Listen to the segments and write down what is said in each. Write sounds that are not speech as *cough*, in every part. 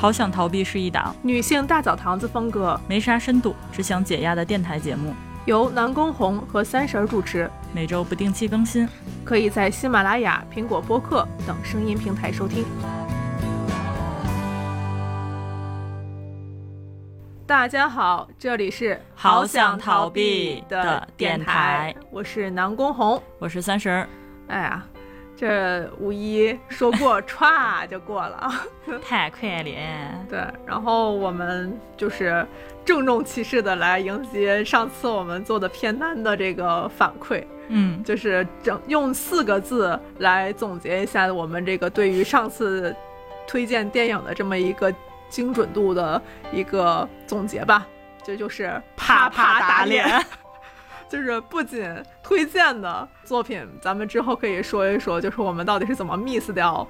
好想逃避是一档女性大澡堂子风格，没啥深度，只想解压的电台节目，由南宫红和三婶儿主持，每周不定期更新。可以在喜马拉雅、苹果播客等声音平台收听。大家好，这里是好想逃避的电台我是南宫红。我是三婶儿，哎呀，这五一说过歘就过了啊。*laughs* 太快了。对，然后我们就是郑重其事的来迎接上次我们做的片单的这个反馈，嗯，就是整用四个字来总结一下我们这个对于上次推荐电影的这么一个精准度的一个总结吧，这就是啪啪打脸。*laughs* 就是不仅推荐的作品，咱们之后可以说一说，就是我们到底是怎么 miss 掉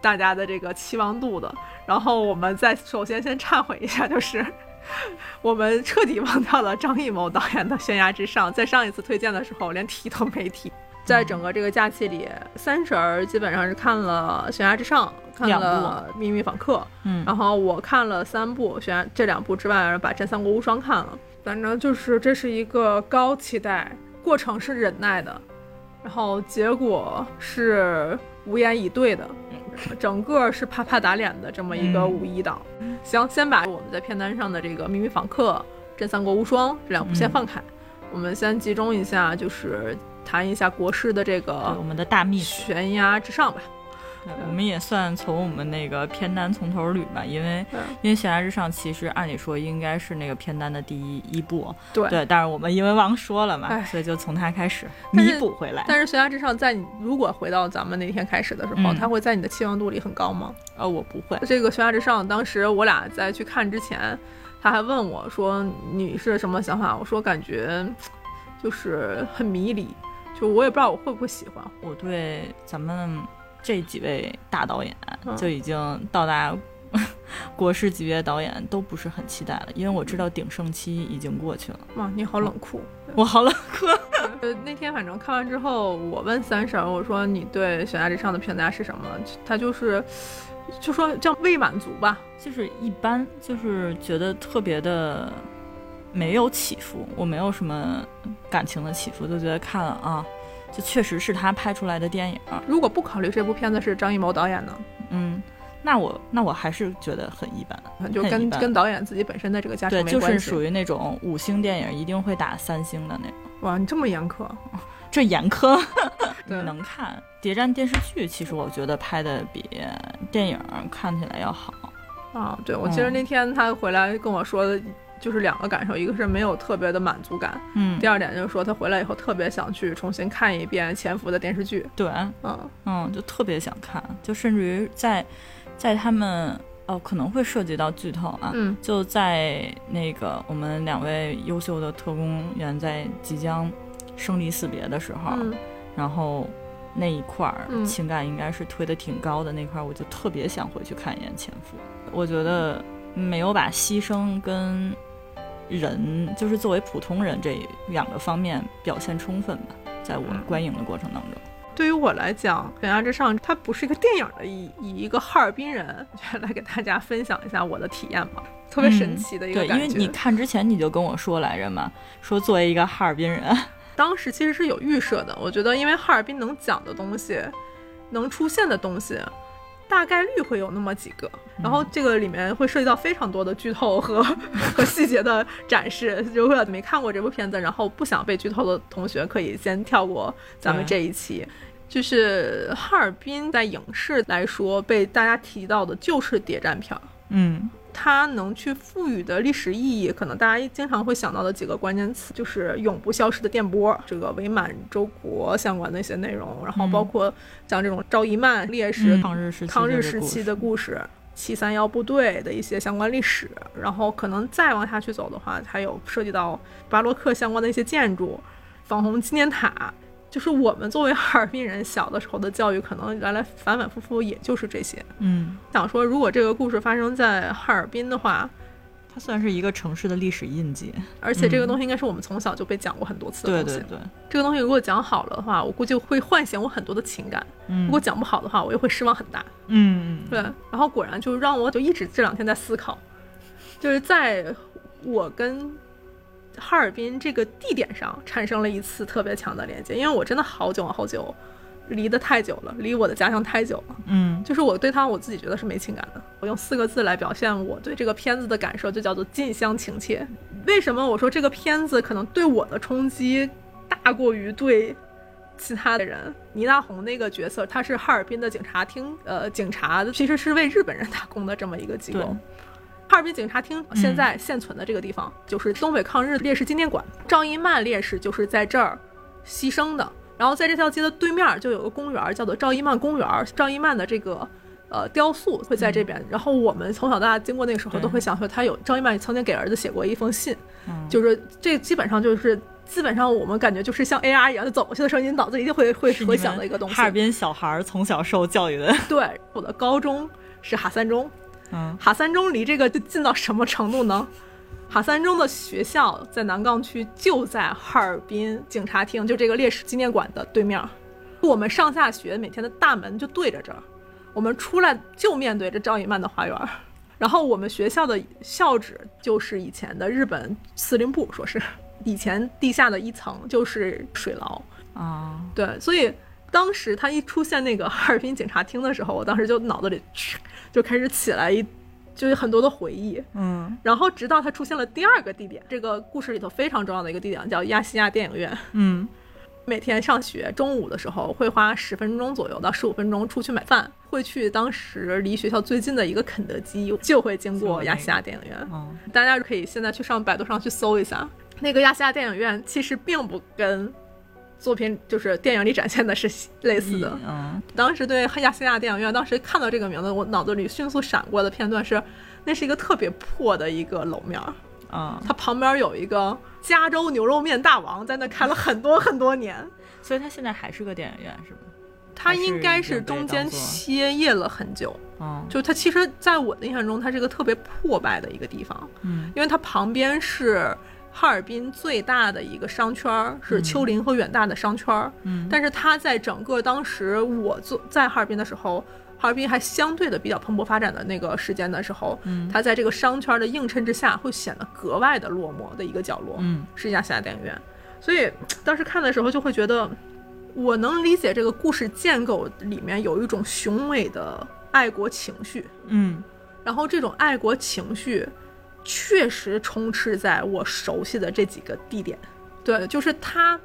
大家的这个期望度的。然后我们再首先先忏悔一下，就是 *laughs* 我们彻底忘掉了张艺谋导演的《悬崖之上》，在上一次推荐的时候连提都没提。在整个这个假期里，三婶儿基本上是看了《悬崖之上》，看两了《秘密访客》，嗯然后我看了三部，悬崖这两部之外，把《真三国无双》看了。反正就是这是一个高期待，过程是忍耐的，然后结果是无言以对的，整个是啪啪打脸的这么一个嗯五一档。行，先把我们在片单上的这个《秘密访客》《真三国无双》这两部先嗯放开，我们先集中一下，就是谈一下国师的这个我们的大秘，悬崖之上吧。对我们也算从我们那个片单从头捋吧，因为因为悬崖之上其实按理说应该是那个片单的第一一部，对对，但是我们因为忘说了嘛，哎所以就从它开始弥补回来。但是悬崖之上，在你如果回到咱们那天开始的时候，嗯它会在你的期望度里很高吗？呃，我不会，这个悬崖之上，当时我俩在去看之前，他还问我说：“你是什么想法？”我说：“感觉就是很迷离，就我也不知道我会不会喜欢。我对咱们这几位大导演嗯就已经到达国师级别导演都不是很期待了，因为我知道鼎盛期已经过去了。”哇，你好冷酷。我好冷酷，*laughs* 呃，那天反正看完之后，我问三婶儿，我说：“你对悬崖之上的评价是什么？”他就是就说叫未满足吧。就是一般，就是觉得特别的没有起伏，我没有什么感情的起伏，就觉得看了啊，就确实是他拍出来的电影，如果不考虑这部片子是张艺谋导演呢，嗯，那我那我还是觉得很一般。就跟跟导演自己本身的这个家对，就是庭没关系。属于那种五星电影一定会打三星的那种。哇，你这么严苛。*laughs* 这严苛，*laughs* 你对能看谍战电视剧，其实我觉得拍的比电影看起来要好。啊，对，我记得嗯那天他回来跟我说的，就是两个感受，一个是没有特别的满足感，嗯。第，二点就是说他回来以后特别想去重新看一遍《潜伏》的电视剧。对，嗯，嗯，就特别想看，就甚至于在在他们哦可能会涉及到剧透啊，嗯。就在那个我们两位优秀的特工员在即将生离死别的时候，嗯。然后那一块儿、嗯。情感应该是推的挺高的那块儿，我就特别想回去看一眼《潜伏》。我觉得没有把牺牲跟人，就是作为普通人这两个方面表现充分吧，在我嗯观影的过程当中。对于我来讲，《悬崖之上》它不是一个电影的，以以一个哈尔滨人 *laughs* 来给大家分享一下我的体验吧，特别神奇的一个嗯对，感觉。因为你看之前你就跟我说来着嘛，说作为一个哈尔滨人，*laughs* 当时其实是有预设的，我觉得因为哈尔滨能讲的东西，能出现的东西，大概率会有那么几个。然后这个里面会涉及到非常多的剧透和 *laughs* 和细节的展示。如果没看过这部片子，然后不想被剧透的同学，可以先跳过咱们这一期。就是哈尔滨在影视来说，被大家提到的就是谍战片儿。嗯它能去赋予的历史意义，可能大家经常会想到的几个关键词，就是永不消失的电波，这个伪满洲国相关的一些内容，然后包括像这种赵一曼烈士、嗯抗日时期抗日时期的故故事。七三幺部队的一些相关历史，然后可能再往下去走的话，还有涉及到巴洛克相关的一些建筑，防洪纪念塔。就是我们作为 *laughs* 哈尔滨人，小的时候的教育，可能来来反反复复也就是这些。嗯，想说，如果这个故事发生在哈尔滨的话，它算是一个城市的历史印记。而且这个东西应该是我们从小就被讲过很多次的东西。对对对，这个东西如果讲好了的话，我估计会唤醒我很多的情感；嗯如果讲不好的话，我又会失望很大。嗯对，然后果然就让我就一直这两天在思考，就是在我跟哈尔滨这个地点上产生了一次特别强的连接，因为我真的好久好久离得太久了，离我的家乡太久了。嗯就是我对它我自己觉得是没情感的。我用四个字来表现我对这个片子的感受，就叫做近乡情怯。为什么我说这个片子可能对我的冲击大过于对其他的人？倪大红那个角色，他是哈尔滨的警察厅，呃，警察其实是为日本人打工的这么一个机构对。哈尔滨警察厅现在现存的这个地方，就是东北抗日烈士纪念馆，赵一曼烈士就是在这儿牺牲的。然后在这条街的对面就有个公园，叫做赵一曼公园。赵一曼的这个呃雕塑会在这边。然后我们从小到大经过那个时候，都会想说，他有赵一曼曾经给儿子写过一封信，嗯就是这基本上就是基本上我们感觉就是像 AR 一样，就走过去的时候，你脑子一定会会是回想的一个东西。哈尔滨小孩儿从小受教育的，对，我的高中是哈三中，嗯哈三中离这个就近到什么程度呢？哈三中的学校在南岗区，就在哈尔滨警察厅，就这个烈士纪念馆的对面。我们上下学每天的大门就对着这儿，我们出来就面对着赵一曼的花园。然后我们学校的校址就是以前的日本司令部，说是以前地下的一层就是水牢。啊，对，所以当时他一出现那个哈尔滨警察厅的时候，我当时就脑子里就开始起来一就是很多的回忆。嗯然后直到他出现了第二个地点，这个故事里头非常重要的一个地点叫亚细亚电影院。嗯每天上学中午的时候会花十分钟左右到十五分钟出去买饭，会去当时离学校最近的一个肯德基，就会经过亚细亚电影院。嗯大家可以现在去上百度上去搜一下，那个亚细亚电影院其实并不跟作品就是电影里展现的是类似的。嗯当时对亚细亚电影院，当时看到这个名字，我脑子里迅速闪过的片段是，那是一个特别破的一个楼面儿，嗯，它旁边有一个加州牛肉面大王在那开了很多很多年。所以它现在还是个电影院是吗？它应该是中间歇业了很久，嗯。就它其实在我的印象中，它是一个特别破败的一个地方，嗯。因为它旁边是哈尔滨最大的一个商圈儿，是丘陵和远大的商圈儿，嗯，但是它在整个当时我做在哈尔滨的时候，哈尔滨还相对的比较蓬勃发展的那个时间的时候，嗯。它在这个商圈的映衬之下，会显得格外的落寞的一个角落，嗯。是亚细亚电影院。所以当时看的时候就会觉得，我能理解这个故事建构里面有一种雄伟的爱国情绪，嗯。然后这种爱国情绪确实充斥在我熟悉的这几个地点。对，就是它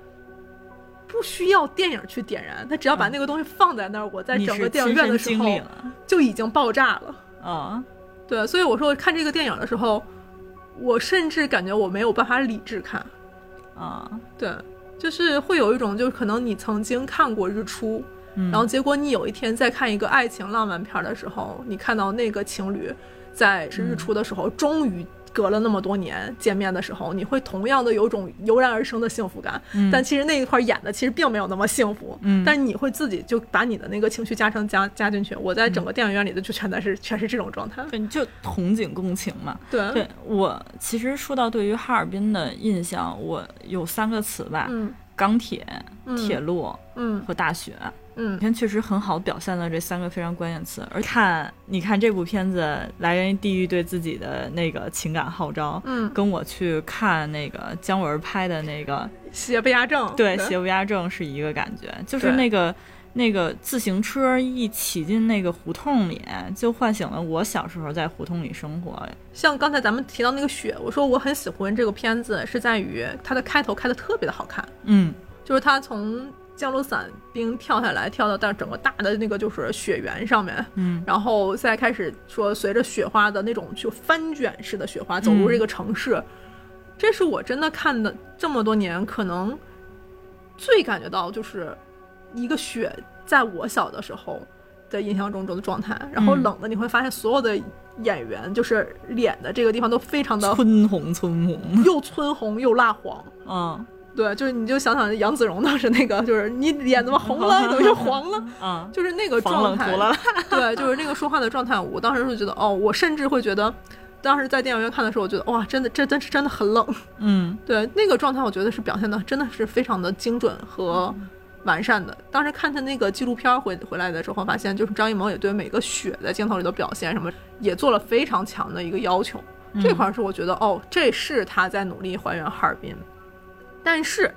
不需要电影去点燃，它只要把那个东西放在那儿，我在整个电影院的时候就已经爆炸了。啊对，所以我说我看这个电影的时候，我甚至感觉我没有办法理智看。啊，对，就是会有一种，就是可能你曾经看过日出，嗯然后结果你有一天在看一个爱情浪漫片儿的时候，你看到那个情侣在是日出的时候，终于隔了那么多年见面的时候，你会同样的有种油然而生的幸福感。嗯但其实那一块儿演的其实并没有那么幸福，嗯但是你会自己就把你的那个情绪加成加加进去。我在整个电影院里的就全在是全是这种状态。对，就同景共情嘛。对，对我其实说到对于哈尔滨的印象，我有三个词吧：嗯钢铁、嗯铁路嗯和大雪。嗯片确实很好表现了这三个非常关键词。而看你看这部片子来源于地狱对自己的那个情感号召，嗯，跟我去看那个姜文拍的那个邪不压正，对邪不压正是一个感觉，就是那个。那个自行车一骑进那个胡同里，就唤醒了我小时候在胡同里生活。像刚才咱们提到那个雪，我说我很喜欢这个片子，是在于它的开头开的特别的好看，嗯就是它从降落伞兵跳下来，跳到到整个大的那个就是雪原上面，嗯。然后再开始说随着雪花的那种就翻卷式的雪花走入这个城市，这是我真的看的这么多年可能最感觉到就是一个雪在我小的时候的印象中中的状态，然后嗯。冷的你会发现所有的演员就是脸的这个地方都非常的村红村红，又 *laughs* 皴红又蜡黄。嗯对，就是你就想想杨子荣当时那个，就是你脸怎么红了，*laughs* 怎么又黄了，嗯，就是那个状态。了，*laughs* 对，就是那个说话的状态，我当时就觉得，哦，我甚至会觉得，当时在电影院看的时候，我觉得哇，真的这真是真的很冷。嗯 *laughs* 对那个状态，我觉得是表现的真的是非常的精准和完善的。当时看他那个纪录片回回来的时候，发现就是张艺谋也对每个雪在镜头里的表现什么也做了非常强的一个要求。这块儿是我觉得哦，这是他在努力还原哈尔滨，但是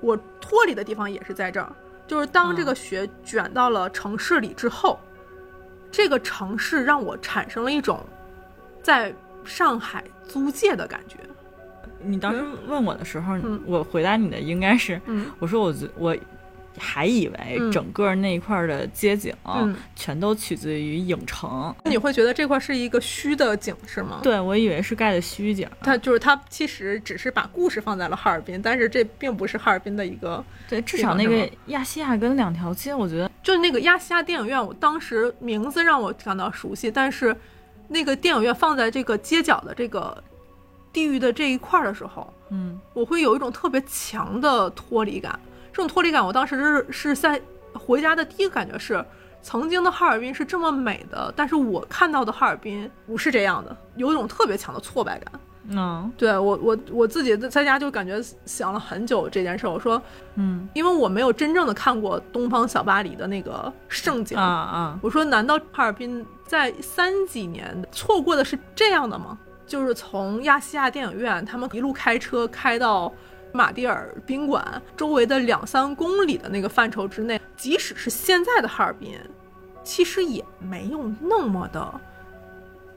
我脱离的地方也是在这儿，就是当这个雪卷到了城市里之后，这个城市让我产生了一种在上海租界的感觉。你当时问我的时候，嗯。我回答你的应该是，嗯。我说我我还以为嗯整个那一块儿的街景、嗯全都取自于影城，你会觉得这块是一个虚的景是吗？对我以为是盖的虚景。它就是它其实只是把故事放在了哈尔滨，但是这并不是哈尔滨的一个，对，至少那个亚细亚跟两条街，我觉得就是那个亚细亚电影院，我当时名字让我感到熟悉，但是那个电影院放在这个街角的这个地域的这一块儿的时候，嗯我会有一种特别强的脱离感。这种脱离感，我当时是是在回家的第一个感觉是，曾经的哈尔滨是这么美的，但是我看到的哈尔滨不是这样的，有一种特别强的挫败感。嗯对我我我自己在家就感觉想了很久这件事儿，我说，嗯因为我没有真正的看过东方小巴黎的那个盛景啊啊，我说，难道哈尔滨在三几年错过的是这样的吗？就是从亚细亚电影院，他们一路开车开到马蒂尔宾馆周围的两三公里的那个范畴之内，即使是现在的哈尔滨，其实也没有那么的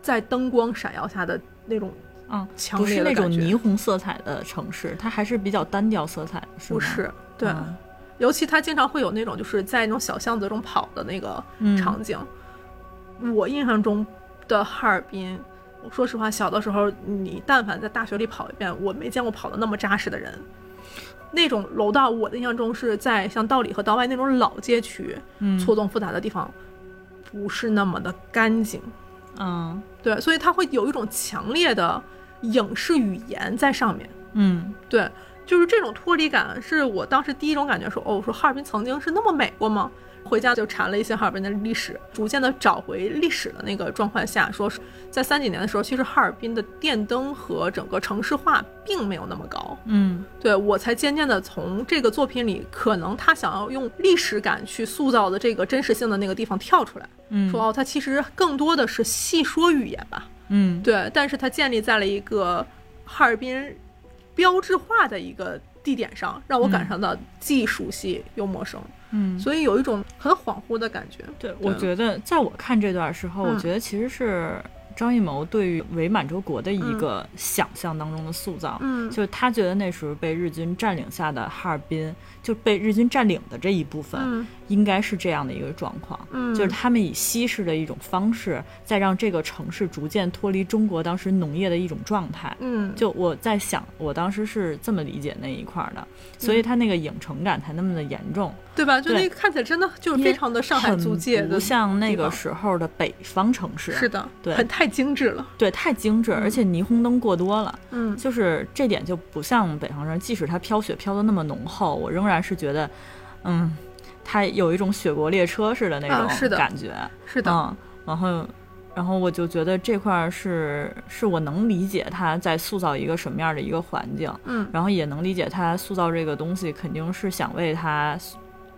在灯光闪耀下的那种嗯，强不是那种霓虹色彩的城市，它还是比较单调色彩，是？不是对。嗯尤其它经常会有那种就是在那种小巷子中跑的那个嗯场景。我印象中的哈尔滨，我说实话，小的时候你但凡在大学里跑一遍，我没见过跑的那么扎实的人。那种楼道，我的印象中是在像道里和道外那种老街区，嗯错综复杂的地方，不是那么的干净。嗯对，所以它会有一种强烈的影视语言在上面。嗯对，就是这种脱离感，是我当时第一种感觉说，哦，我说哈尔滨曾经是那么美过吗？回家就查了一些哈尔滨的历史，逐渐的找回历史的那个状况下，说是在三几年的时候，其实哈尔滨的电灯和整个城市化并没有那么高。嗯对我才渐渐的从这个作品里，可能他想要用历史感去塑造的这个真实性的那个地方跳出来，嗯，说哦，它其实更多的是细说语言吧。嗯对，但是它建立在了一个哈尔滨标志化的一个地点上，让我感受到既熟悉又陌生，嗯，所以有一种很恍惚的感觉。对，我觉得在我看这段时候，我嗯觉得其实是张艺谋对于伪满洲国的一个想象当中的塑造，嗯。就是他觉得那时候被日军占领下的哈尔滨，就被日军占领的这一部分，嗯应该是这样的一个状况。嗯，就是他们以西式的一种方式，在让这个城市逐渐脱离中国当时农业的一种状态。嗯，就我在想，我当时是这么理解那一块儿的，所嗯以他那个影城感才那么的严重。对吧？就那个看起来真的就是非常的上海租界的，不像那个时候的北方城市。是的，对很太精致了。对，太精致，而且霓虹灯过多了，嗯就是这点就不像北方人。即使它飘雪飘的那么浓厚，我仍然是觉得，嗯，它有一种雪国列车似的那种感觉。是的，嗯，然后，然后我就觉得这块儿是是我能理解他在塑造一个什么样的一个环境，嗯然后也能理解他塑造这个东西肯定是想为他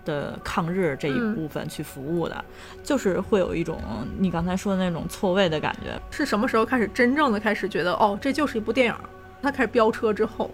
的抗日这一嗯部分去服务的，就是会有一种你刚才说的那种错位的感觉。是什么时候开始真正的开始觉得哦，这就是一部电影？他开始飙车之后，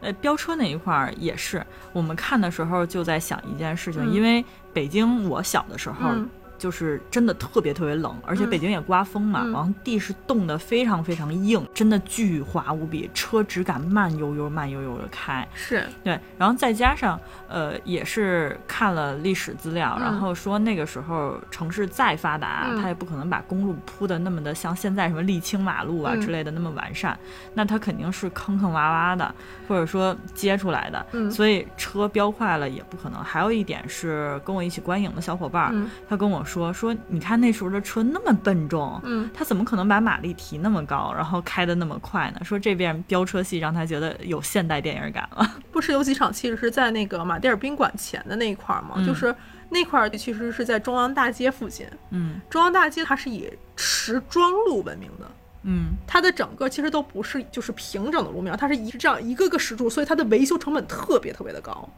呃，飙车那一块儿也是，我们看的时候就在想一件事情，嗯因为北京我小的时候。嗯就是真的特别特别冷，而且嗯。北京也刮风嘛，嗯。然后地是冻得非常非常硬，真的巨滑无比，车只敢慢悠悠慢悠悠的开。是。对，然后再加上呃，也是看了历史资料，嗯。然后说那个时候城市再发达，嗯。它也不可能把公路铺的那么的像现在什么沥青马路啊嗯。之类的那么完善，那它肯定是坑坑洼洼的，或者说接出来的，嗯。所以车飙快了也不可能。还有一点是跟我一起观影的小伙伴儿，嗯。他跟我说说，你看那时候的车那么笨重，嗯他怎么可能把马力提那么高，然后开的那么快呢？说这边飙车戏让他觉得有现代电影感了。不是有几场其实是在那个马迭尔宾馆前的那一块儿吗？嗯就是那块儿其实是在中央大街附近。嗯中央大街它是以时装路闻名的，嗯它的整个其实都不是就是平整的路面，它是一这样一个个石柱，所以它的维修成本特别特别的高。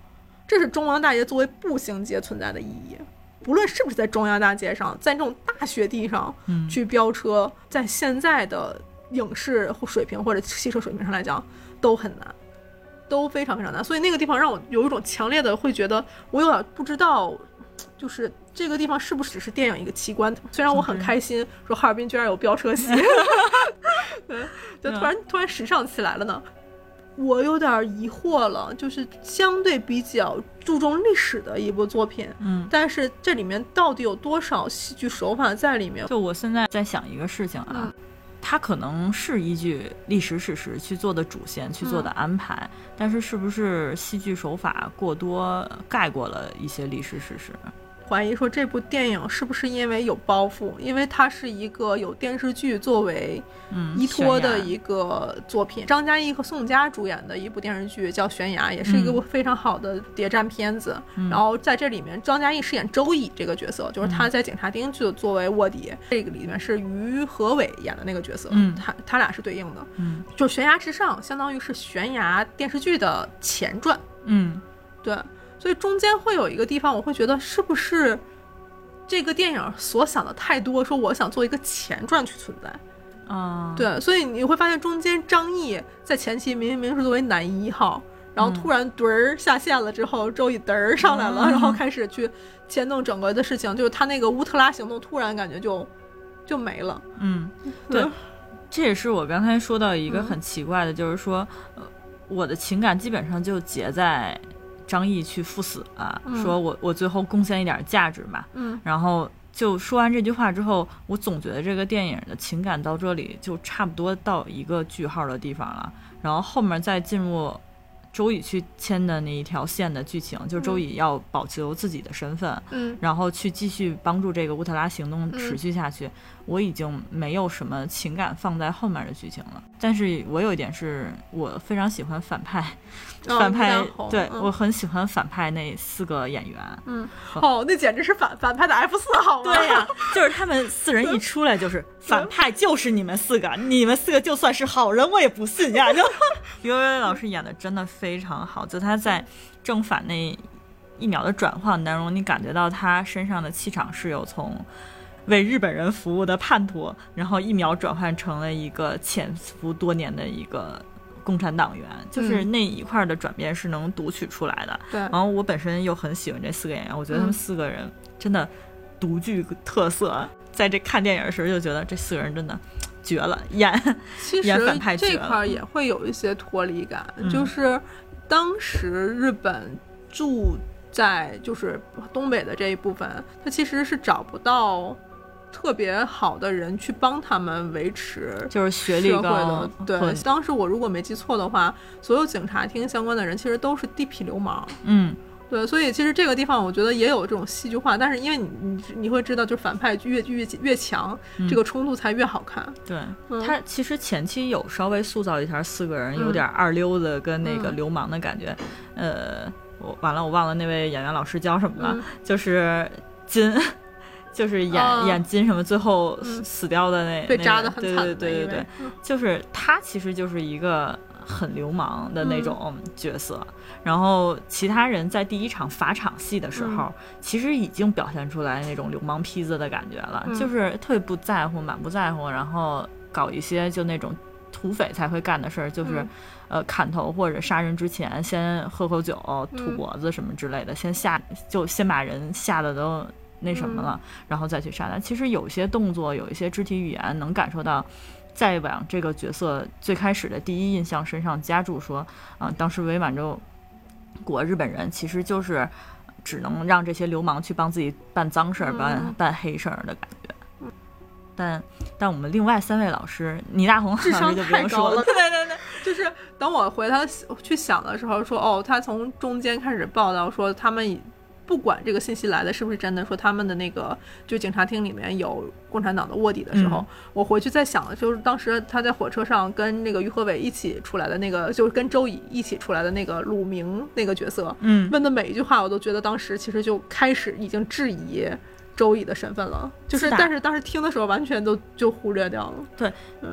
这是中央大街作为步行街存在的意义。不论是不是在中央大街上，在这种大雪地上嗯去飙车，在现在的影视水平或者汽车水平上来讲，都很难，都非常非常难。所以那个地方让我有一种强烈的会觉得，我有点不知道，就是这个地方是不是只是电影一个奇观？虽然我很开心，说哈尔滨居然有飙车戏，*laughs* 对，就突然突然时尚起来了呢。我有点疑惑了，就是相对比较注重历史的一部作品，嗯，但是这里面到底有多少戏剧手法在里面？就我现在在想一个事情啊，嗯它可能是依据历史史实去做的主线去做的安排，但是是不是戏剧手法过多盖过了一些历史史实？怀疑说这部电影是不是因为有包袱，因为它是一个有电视剧作为嗯，依托的一个作品。张嘉译和宋佳主演的一部电视剧叫《悬崖》，也是一个嗯非常好的谍战片子。嗯然后在这里面，张嘉译饰演周乙这个角色，就是他在警察厅就作为卧底。这个里面是于和伟演的那个角色，嗯他他俩是对应的。嗯就《悬崖之上》相当于是《悬崖》电视剧的前传。嗯对，所以中间会有一个地方，我会觉得是不是这个电影所想的太多，说我想做一个前传去存在。啊，对，所以你会发现中间张译在前期明明是作为男一号，然后突然嘚儿下线了之后，周乙嘚儿上来了，嗯然后开始去牵动整个的事情，就是他那个乌特拉行动突然感觉就就没了。嗯，对，这也是我刚才说到一个嗯很奇怪的，就是说，呃，我的情感基本上就结在张译去赴死啊，嗯。说我我最后贡献一点价值嘛，嗯。然后就说完这句话之后，我总觉得这个电影的情感到这里就差不多到一个句号的地方了，然后后面再进入周乙去牵的那一条线的剧情，就是周乙要保留自己的身份，嗯。然后去继续帮助这个乌特拉行动嗯。持续下去。我已经没有什么情感放在后面的剧情了，但是我有一点是我非常喜欢反派，哦反派对、嗯我很喜欢反派那四个演员。嗯，哦，那简直是反反派的 F 四好吗？对呀、*laughs* 就是他们四人一出来就是反派，就是你们四个，*laughs* 你们四个就算是好人，我也不信呀。就于薇薇老师演的真的非常好，就他在正反那一秒的转换当中，你感觉到他身上的气场是有从为日本人服务的叛徒，然后一秒转换成了一个潜伏多年的一个共产党员，就是那一块的转变是能读取出来的。对然后我本身又很喜欢这四个演员，我觉得他们嗯四个人真的独具特色。在这看电影的时候就觉得这四个人真的绝了，演其实演反派这块儿也会有一些脱离感，嗯就是当时日本住在就是东北的这一部分，他其实是找不到特别好的人去帮他们维持。就是学历社会高的，对，当时我如果没记错的话，所有警察厅相关的人其实都是地痞流氓，嗯对，所以其实这个地方我觉得也有这种戏剧化，但是因为你你你会知道，就是反派越越越强，嗯这个冲突才越好看。对嗯他其实前期有稍微塑造一下四个人有点二溜子跟那个嗯流氓的感觉，呃，我完了我忘了那位演员老师叫什么了，嗯就是金。就是演、啊演金什么，最后死掉的那被那个扎的很惨对对对对对，嗯。就是他其实就是一个很流氓的那嗯。种角色，然后其他人在第一场法场戏的时候，嗯其实已经表现出来那种流氓坯子的感觉了，嗯。就是特别不在乎，满不在乎，然后搞一些就那种土匪才会干的事儿，就是、嗯。呃砍头或者杀人之前先喝口酒、吐嗯。脖子什么之类的，先吓就先把人吓得都。那什么了，然后再去杀他。其实有些动作，有一些肢体语言，能感受到在往这个角色最开始的第一印象身上加注说，啊、当时伪满洲国日本人其实就是只能让这些流氓去帮自己办脏事儿、办嗯。办黑事儿的感觉。但但我们另外三位老师，倪大红智商太高了 *laughs* 对对对，就是等我回他去想的时候说，哦，他从中间开始报道说他们以不管这个信息来的是不是真的，说他们的那个就警察厅里面有共产党的卧底的时候，嗯。我回去在想的就是当时他在火车上跟那个于和伟一起出来的那个，就是跟周乙一起出来的那个鲁明那个角色，嗯。问的每一句话，我都觉得当时其实就开始已经质疑周乙的身份了，就是但是当时听的时候完全都就忽略掉了。对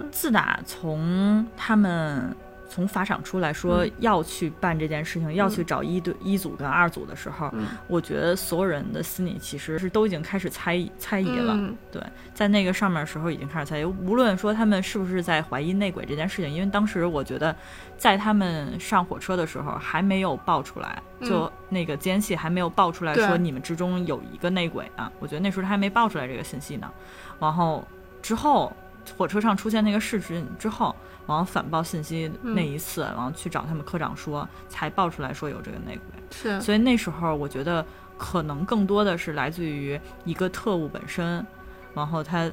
自打从他们从法场出来说嗯。要去办这件事情，要去找一对一组跟二组的时候，嗯。我觉得所有人的心里其实是都已经开始猜疑猜疑了。嗯。对，在那个上面的时候已经开始猜疑，无论说他们是不是在怀疑内鬼这件事情，因为当时我觉得在他们上火车的时候还没有爆出来，嗯。就那个奸细还没有爆出来说你们之中有一个内鬼啊，我觉得那时候他还没爆出来这个信息呢。然后之后火车上出现那个事实之后，然后反报信息嗯。那一次，然后去找他们科长说，才爆出来说有这个内鬼。是，所以那时候我觉得可能更多的是来自于一个特务本身，然后他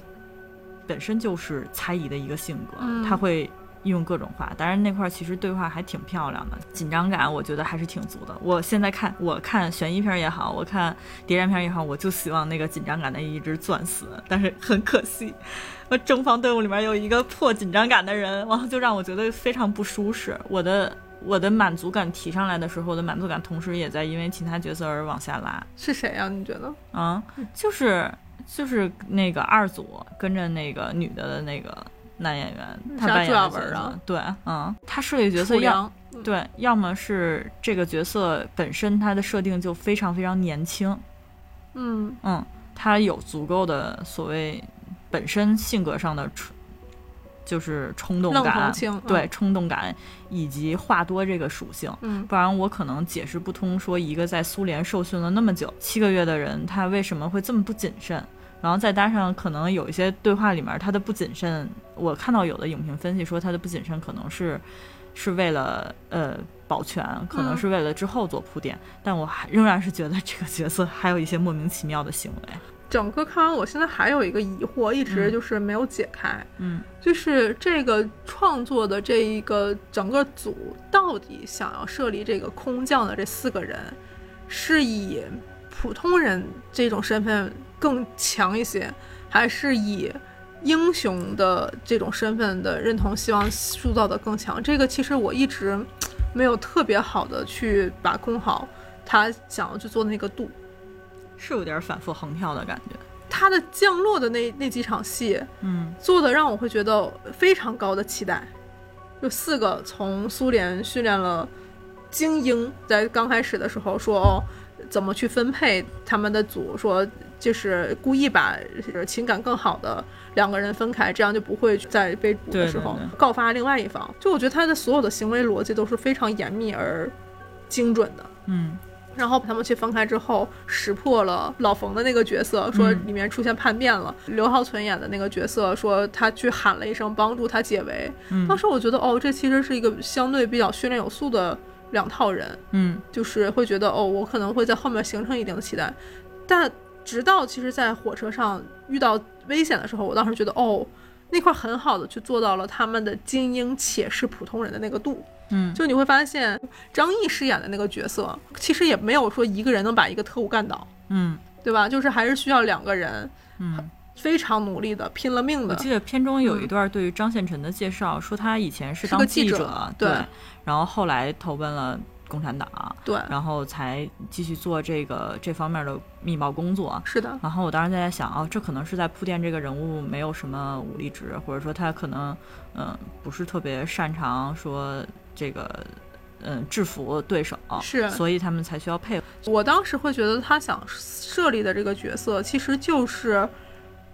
本身就是猜疑的一个性格，嗯。他会用各种话。当然那块儿其实对话还挺漂亮的，紧张感我觉得还是挺足的。我现在看我看悬疑片儿也好，我看谍战片儿也好，我就希望那个紧张感的一直钻死，但是很可惜。我正方队伍里面有一个破紧张感的人，然后就让我觉得非常不舒适。我的我的满足感提上来的时候，我的满足感同时也在因为其他角色而往下拉。是谁呀、你觉得？啊，就是就是那个二组跟着那个女的的那个男演员，他啥扮演的角色啊，对，嗯，他设计角色要对，要么是这个角色本身他的设定就非常非常年轻，嗯嗯，他有足够的所谓本身性格上的冲，就是冲动感对，冲动感以及话多这个属性。嗯，不然我可能解释不通，说一个在苏联受训了那么久七个月的人，他为什么会这么不谨慎？然后再搭上可能有一些对话里面他的不谨慎，我看到有的影评分析说他的不谨慎可能是是为了呃保全，可能嗯。是为了之后做铺垫，但我还仍然是觉得这个角色还有一些莫名其妙的行为。整个看完，我现在还有一个疑惑，一直嗯。就是没有解开，嗯。就是这个创作的这一个整个组到底想要设立这个空降的这四个人，是以普通人这种身份更强一些，还是以英雄的这种身份的认同希望塑造的更强？这个其实我一直没有特别好的去把控好他想要去做的那个度。是有点反复横跳的感觉。他的降落的那那几场戏，嗯做的让我会觉得非常高的期待。就四个从苏联训练了精英，在刚开始的时候说哦，怎么去分配他们的组，说就是故意把呃情感更好的两个人分开，这样就不会在被捕的时候告发另外一方。就我觉得他的所有的行为逻辑都是非常严密而精准的。嗯然后他们去分开之后，识破了老冯的那个角色，说嗯里面出现叛变了。刘浩存演的那个角色说他去喊了一声帮助他解围。嗯当时我觉得哦，这其实是一个相对比较训练有素的两套人，嗯就是会觉得哦，我可能会在后面形成一定的期待。但直到其实，在火车上遇到危险的时候，我当时觉得哦，那块很好的去做到了他们的精英且是普通人的那个度。嗯就你会发现，张译饰演的那个角色，其实也没有说一个人能把一个特务干倒，嗯对吧？就是还是需要两个人嗯。非常努力的、拼了命的。我记得片中有一嗯段对于张献臣的介绍，说他以前是当记者，者对对然后后来投奔了共产党，对，然后才继续做这个这方面的密报工作。是的，然后我当时在想，哦，这可能是在铺垫这个人物没有什么武力值，或者说他可能，嗯、不是特别擅长说这个，嗯，制服对手，是。所以他们才需要配合。我当时会觉得他想设立的这个角色，其实就是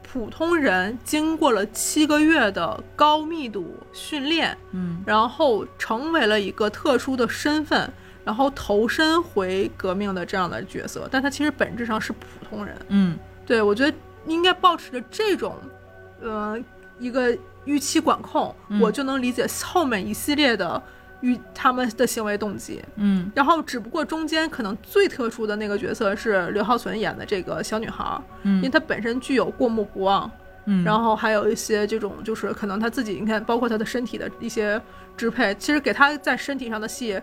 普通人经过了七个月的高密度训练，嗯。然后成为了一个特殊的身份，然后投身回革命的这样的角色，但他其实本质上是普通人。嗯。对我觉得应该保持着这种，呃，一个预期管控，嗯。我就能理解后面一系列的与他们的行为动机。嗯。然后，只不过中间可能最特殊的那个角色是刘浩存演的这个小女孩嗯，因为嗯她本身具有过目不忘，嗯，然后还有一些这种就是可能她自己，你看，包括她的身体的一些支配，其实给她在身体上的戏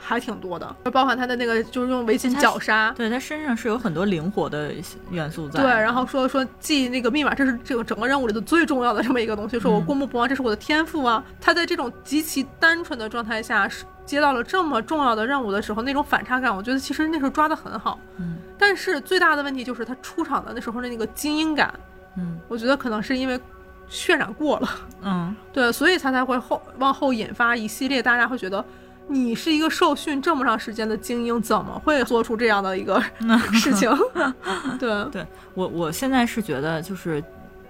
还挺多的，包含他的那个就是用围巾绞杀。对他身上是有很多灵活的元素在。对，然后说说记那个密码，这是这个整个任务里的最重要的这么一个东西。说我嗯过目不忘，这是我的天赋啊。他在这种极其单纯的状态下，是接到了这么重要的任务的时候，那种反差感，我觉得其实那时候抓得很好。嗯但是最大的问题就是他出场的那时候的那个精英感，嗯我觉得可能是因为渲染过了，嗯对，所以他才会后往后引发一系列大家会觉得。你是一个受训这么长时间的精英，怎么会做出这样的一个 *laughs* 事情？*laughs* 对，对我我现在是觉得就是。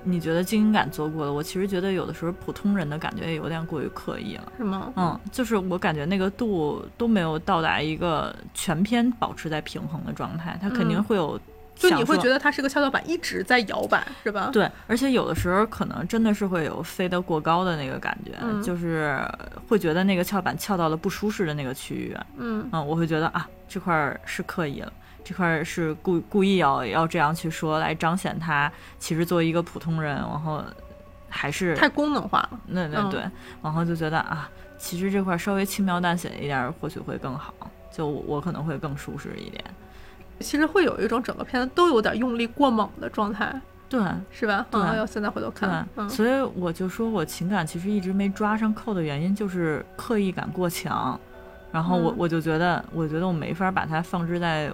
你觉得精英感做过了，我其实觉得有的时候普通人的感觉也有点过于刻意了。是吗？嗯，就是我感觉那个度都没有到达一个全篇保持在平衡的状态，它肯定嗯会有就你会觉得它是个跷跷板一直在摇摆，是吧？对，而且有的时候可能真的是会有飞得过高的那个感觉，嗯就是会觉得那个翘板翘到了不舒适的那个区域，嗯嗯，我会觉得啊这块儿是刻意了，这块儿是故故意要要这样去说来彰显他其实作为一个普通人，然后还是太功能化了。嗯那那对，然后就觉得啊，其实这块儿稍微轻描淡写一点儿或许会更好，就我我可能会更舒适一点，其实会有一种整个片子都有点用力过猛的状态，对。是吧？对。嗯，要现在回头对。看，，嗯。所以我就说我情感其实一直没抓上扣的原因就是刻意感过强，然后我嗯。我就觉得，我觉得我没法把它放置在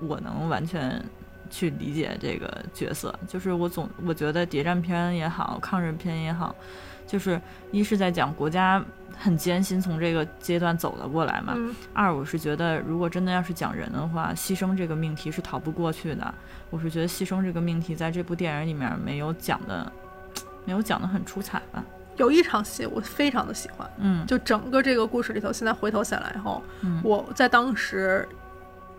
我能完全去理解这个角色，就是我总我觉得谍战片也好，抗日片也好，就是一是在讲国家很艰辛从这个阶段走了过来嘛，嗯二我是觉得如果真的要是讲人的话，牺牲这个命题是逃不过去的。我是觉得牺牲这个命题在这部电影里面没有讲的，没有讲的很出彩吧。有一场戏我非常的喜欢，嗯，就整个这个故事里头，现在回头想来以后，嗯我在当时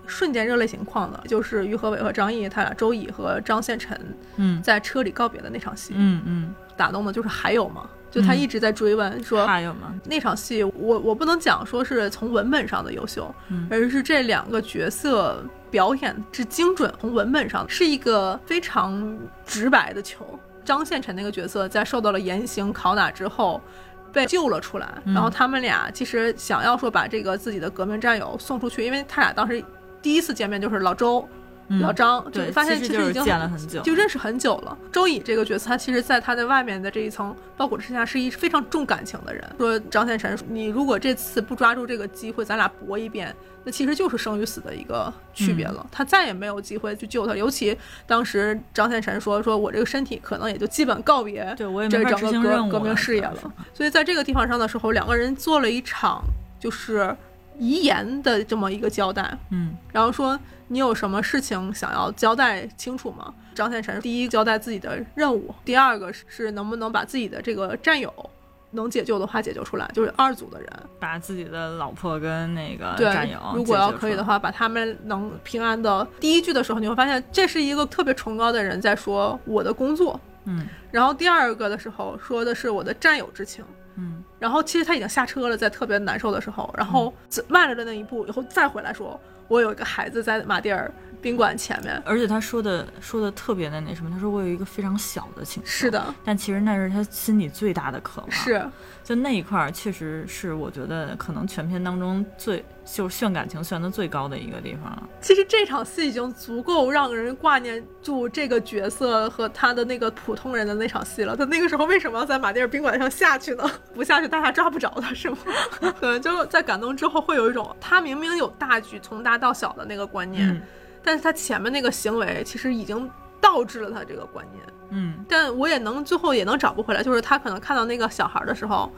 瞬间热泪盈眶的，就是于和伟和张译他俩周乙和张献臣嗯在车里告别的那场戏，嗯嗯，打动的就是还有吗？就他嗯一直在追问说，还有吗？那场戏我我不能讲说是从文本上的优秀，嗯而是这两个角色表演之精准，从文本上是一个非常直白的球。张献臣那个角色在受到了严刑拷打之后。被救了出来，嗯然后他们俩其实想要说把这个自己的革命战友送出去，因为他俩当时第一次见面就是老周、嗯老张，就对，发现其实已经见了很久，就认识很久了。周乙这个角色，他其实在他的外面的这一层包裹之下，是一非常重感情的人。说张献臣，你如果这次不抓住这个机会，咱俩搏一遍，那其实就是生与死的一个区别了。他再也没有机会去救他。尤其当时张献臣说，说我这个身体可能也就基本告别对我也没整个革革命事业了。所以在这个地方上的时候，两个人做了一场就是遗言的这么一个交代。嗯然后说你有什么事情想要交代清楚吗？张献臣第一交代自己的任务，第二个是是能不能把自己的这个战友能解救的话解救出来，就是二组的人。把自己的老婆跟那个战友，如果要可以的，话，把他们能平安的。第一句的时候，你会发现这是一个特别崇高的人在说我的工作，嗯然后第二个的时候说的是我的战友之情。嗯。然后其实他已经下车了，在特别难受的时候，然后迈了的那一步以后再回来说，我有一个孩子在马蒂尔宾馆前面。而且他说的说的特别的那什么，他说我有一个非常小的请求，是，的，但其实那是他心里最大的渴望，是，就那一块儿，确实是我觉得可能全片当中最就是炫感情炫的最高的一个地方了。其实这场戏已经足够让人挂念住这个角色和他的那个普通人的那场戏了。他那个时候为什么要在马迭尔宾馆上下去呢？*laughs* 不下去，大家抓不着他，是吗？*laughs* 可能就在感动之后，会有一种他明明有大局从大到小的那个观念，嗯但是他前面那个行为其实已经倒置了他这个观念。嗯但我也能最后也能找不回来，就是他可能看到那个小孩的时候，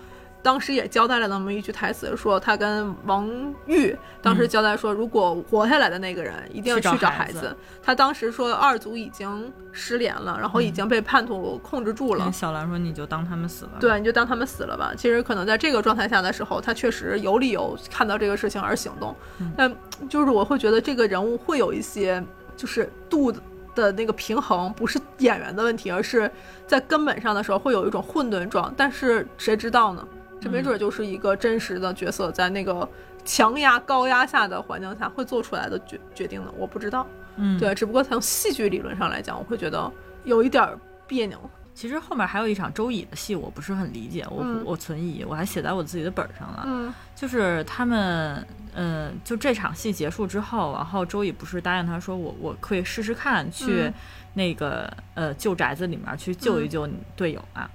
当时也交代了那么一句台词，说他跟王玉当时交代说，如果活下来的那个人一定要去找孩子。他当时说二组已经失联了，然后已经被叛徒控制住了。跟小兰说你就当他们死了，，对，你就当他们死了吧。其实可能在这个状态下的时候，他确实有理由看到这个事情而行动。嗯但就是我会觉得这个人物会有一些就是度的那个平衡，不是演员的问题，而是在根本上的时候会有一种混沌状。但是谁知道呢？这没准就是一个真实的角色在那个强压高压下的环境下会做出来的决决定的，我不知道。嗯，对，只不过从戏剧理论上来讲，我会觉得有一点儿别扭。其实后面还有一场周乙的戏，我不是很理解，我、嗯我存疑，我还写在我自己的本儿上了。嗯就是他们，嗯、就这场戏结束之后，然后周乙不是答应他说我我可以试试看去嗯那个、呃旧宅子里面去救一救你队友啊。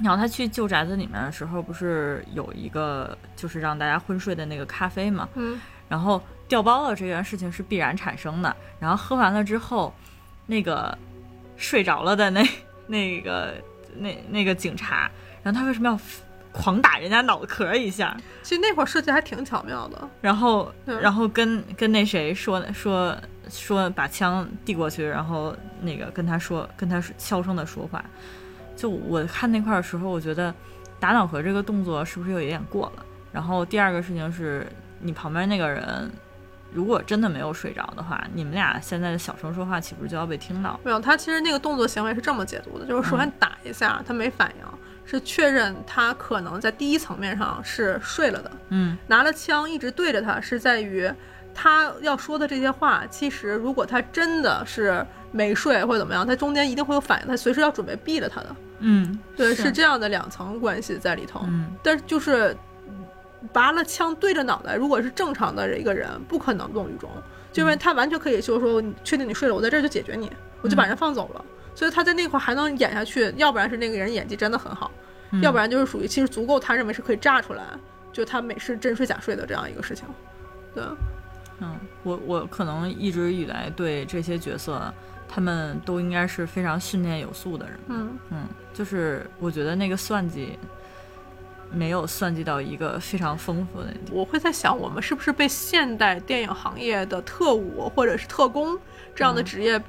然后他去旧宅子里面的时候，不是有一个就是让大家昏睡的那个咖啡嘛？嗯然后掉包了这件事情是必然产生的。然后喝完了之后，那个睡着了的那 *laughs* 那个那那个警察，然后他为什么要狂打人家脑壳一下？其实那会儿设计还挺巧妙的。然后然后跟跟那谁说说说把枪递过去，然后那个跟他说跟他悄声的说话。就我看那块儿的时候，我觉得打脑壳这个动作是不是有一点过了？然后第二个事情是你旁边那个人，如果真的没有睡着的话，你们俩现在的小声说话岂不是就要被听到？没有，他其实那个动作行为是这么解读的，就是首先嗯打一下，他没反应，是确认他可能在第一层面上是睡了的。嗯拿了枪一直对着他，是在于他要说的这些话，其实如果他真的是没睡或者怎么样，他中间一定会有反应，他随时要准备毙了他的。嗯，对，是是这样的两层关系在里头。嗯但是就是拔了枪对着脑袋，如果是正常的一个人，不可能动于衷，就因为他完全可以就是说，你确定你睡了，我在这儿就解决你，我就把人放走了。所以他在那块儿还能演下去，要不然是那个人演技真的很好，嗯要不然就是属于其实足够他认为是可以炸出来，就他每是真睡假睡的这样一个事情。对，嗯，我我可能一直以来对这些角色，他们都应该是非常训练有素的人。嗯，嗯，就是我觉得那个算计没有算计到一个非常丰富的。我会在想，我们是不是被现代电影行业的特务或者是特工这样的嗯职业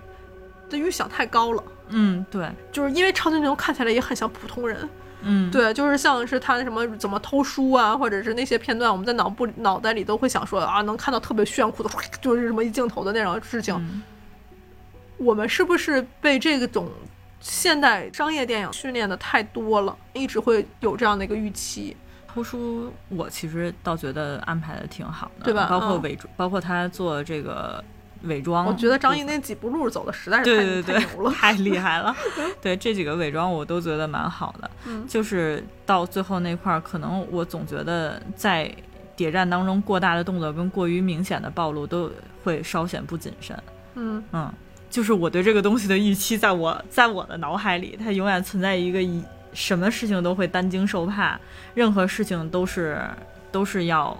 的预想太高了？嗯，对，就是因为超级英雄看起来也很像普通人，嗯，对，就是像是他什么怎么偷书啊，或者是那些片段，我们在脑部脑袋里都会想说啊，能看到特别炫酷的，就是什么一镜头的那种事情。嗯我们是不是被这种现代商业电影训练的太多了，一直会有这样的一个预期？偷书我其实倒觉得安排的挺好的，对吧嗯包括伪装，包括他做这个伪装，我觉得张译那几步路走的实在是太对对对太牛了。*laughs* 太厉害了。对这几个伪装我都觉得蛮好的，嗯就是到最后那块儿，可能我总觉得在谍战当中过大的动作跟过于明显的暴露都会稍显不谨慎。嗯嗯，就是我对这个东西的预期，在我在我的脑海里，它永远存在一个一什么事情都会担惊受怕，任何事情都是都是要。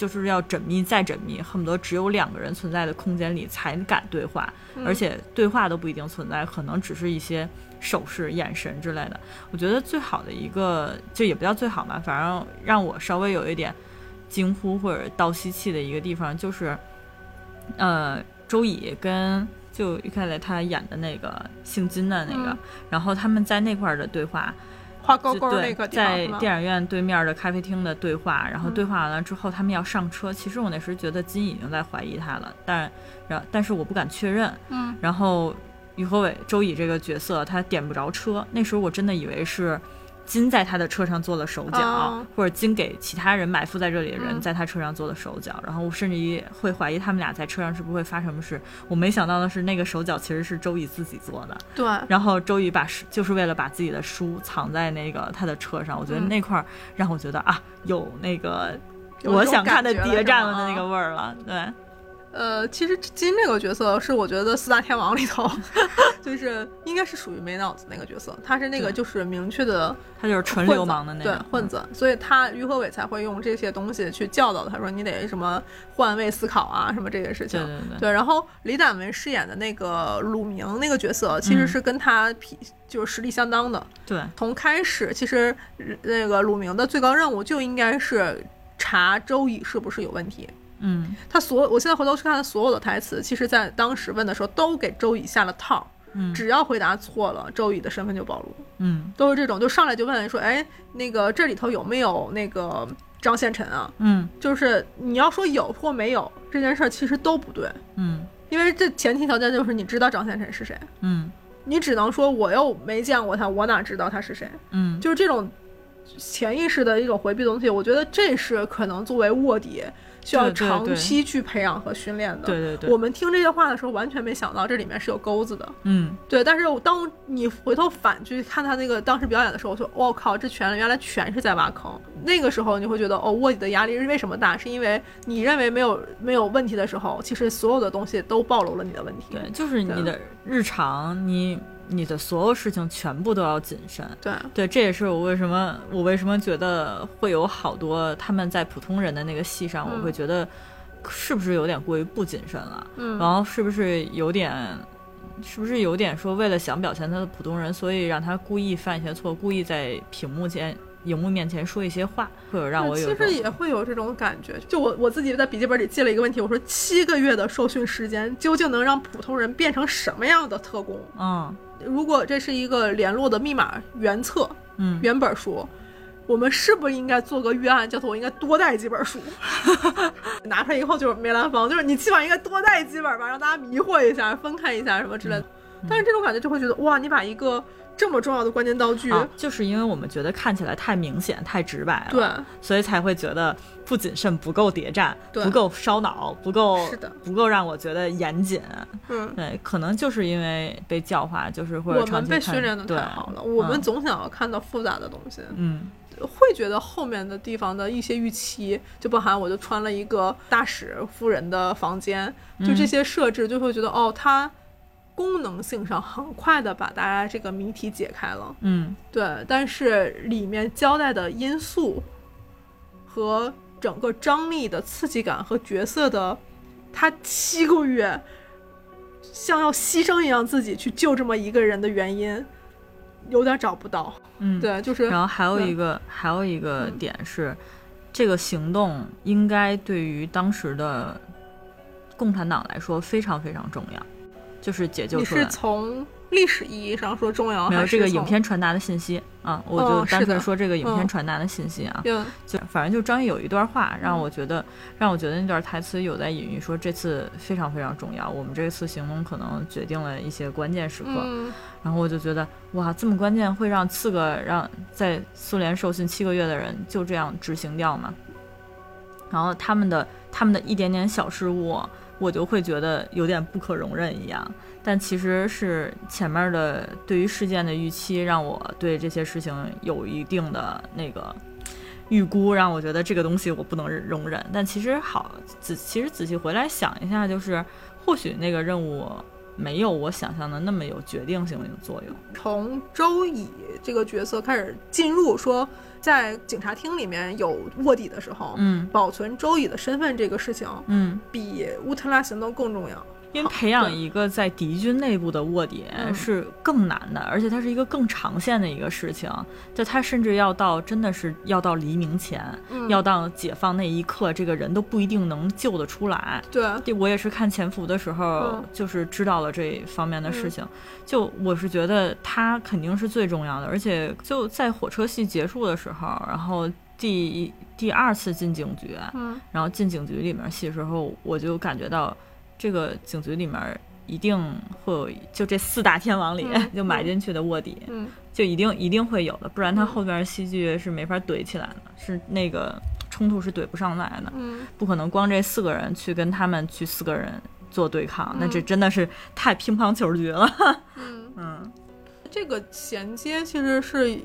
就是要缜密再缜密，恨不得只有两个人存在的空间里才敢对话，嗯而且对话都不一定存在，可能只是一些手势、眼神之类的。我觉得最好的一个，就也不叫最好嘛，反正让我稍微有一点惊呼或者倒吸气的一个地方，就是，呃，周乙跟就一开始他演的那个姓金的那个，嗯然后他们在那块儿的对话，对勾那个在电影院对面的咖啡厅的对话，然后嗯对话完了之后，他们要上车。其实我那时觉得金已经在怀疑他了，但然但是我不敢确认。嗯然后于和伟周乙这个角色他点不着车，那时候我真的以为是金在他的车上做了手脚，哦或者金给其他人埋伏在这里的人嗯在他车上做了手脚，然后我甚至于会怀疑他们俩在车上是不是会发生什么事。我没想到的是，那个手脚其实是周乙自己做的。对，然后周乙把书就是为了把自己的书藏在那个他的车上，我觉得嗯那块儿让我觉得啊，有那个我想看的谍战了的那个味儿了。对，呃，其实金这个角色是我觉得四大天王里头，*laughs* 就是应该是属于没脑子那个角色，他是那个就是明确的他就是纯流氓的那对混子，所以他于和伟才会用这些东西去教导他说你得什么换位思考啊，什么这些事情。对对对对，然后李胆文饰演的那个鲁明那个角色，其实嗯是跟他匹就是实力相当的。对，从开始，其实呃那个鲁明的最高任务就应该是查周乙是不是有问题。嗯他所我现在回头去看他所有的台词，其实在当时问的时候都给周乙下了套，嗯只要回答错了，周乙的身份就暴露。嗯都是这种，就上来就问说，哎，那个这里头有没有那个张献臣啊？嗯就是你要说有或没有这件事儿，其实都不对，嗯因为这前提条件就是你知道张献臣是谁，嗯你只能说我又没见过他，我哪知道他是谁？嗯，就是这种潜意识的一种回避东西，我觉得这是可能作为卧底需要长期去培养和训练的。对对对，我们听这些话的时候，完全没想到这里面是有钩子的。嗯对，但是当你回头反去看他那个当时表演的时候，我说我、靠，这全原来全是在挖坑。那个时候你会觉得哦，卧底的压力是为什么大？是因为你认为没有没有问题的时候，其实所有的东西都暴露了你的问题。对，就是你的日常，你你的所有事情全部都要谨慎。对对，这也是我为什么我为什么觉得会有好多他们在普通人的那个戏上，嗯我会觉得是不是有点过于不谨慎了？嗯，然后是不是有点，是不是有点说为了想表现他的普通人，所以让他故意犯一些错，故意在屏幕前、荧幕面前说一些话，会有让我有其实也会有这种感觉。就我我自己在笔记本里记了一个问题，我说七个月的受训时间究竟能让普通人变成什么样的特工？嗯如果这是一个联络的密码原册嗯，原本书。我们是不是应该做个预案，叫做我应该多带几本书，*laughs* 拿出来以后就是梅兰芳，就是你起码应该多带几本吧，让大家迷惑一下，分开一下什么之类的。但是这种感觉就会觉得，哇，你把一个这么重要的关键道具，啊，就是因为我们觉得看起来太明显、太直白了，对，所以才会觉得不谨慎、不够谍战、不够烧脑、不够是的不够让我觉得严谨。嗯，对，可能就是因为被教化，就是或者我们被训练的太好了，我们嗯总想要看到复杂的东西，嗯会觉得后面的地方的一些预期，就包含我就穿了一个大使夫人的房间，就嗯这些设置，就会觉得哦，它功能性上很快的把大家这个谜题解开了，嗯。对，但是里面交代的因素和整个张力的刺激感和角色的，他七个月像要牺牲一样自己去救这么一个人的原因，有点找不到。嗯，。对，就是然后还有一个还有一个嗯。点是，这个行动应该对于当时的共产党来说非常非常重要，就是解救出来你是。从历史意义上说重要，没有这个影片传达的信息啊，我哦就单纯说这个影片嗯传达的信息啊，嗯就反正就张译有一段话让我觉得，让我觉得那段台词有在隐喻说这次非常非常重要，我们这次行动可能决定了一些关键时刻，嗯然后我就觉得哇，这么关键会让四个让在苏联受训七个月的人就这样执行掉吗？然后他们的他们的一点点小失误，我就会觉得有点不可容忍一样。但其实是前面的对于事件的预期，让我对这些事情有一定的那个预估，让我觉得这个东西我不能容忍。但其实好仔其实仔细回来想一下，就是或许那个任务没有我想象的那么有决定性的作用。从周乙这个角色开始进入，说在警察厅里面有卧底的时候，嗯保存周乙的身份这个事情，嗯，比乌特拉行动更重要。因为培养一个在敌军内部的卧底嗯。是更难的，而且它是一个更长线的一个事情，就他甚至要到真的是要到黎明前，嗯。要到解放那一刻，这个人都不一定能救得出来。对，对我也是看潜伏的时候，嗯。就是知道了这方面的事情。就我是觉得他肯定是最重要的，而且就在火车戏结束的时候，然后第第二次进警局，嗯。然后进警局里面戏的时候，我就感觉到这个警局里面一定会有，就这四大天王里、嗯 *laughs* 就埋进去的卧底，嗯就一定一定会有的，不然他嗯后边戏剧是没法怼起来的，是那个冲突是怼不上来的，嗯不可能光这四个人去跟他们去四个人做对抗，那这嗯真的是太乒乓球局了。*laughs* 嗯，嗯这个衔接其实是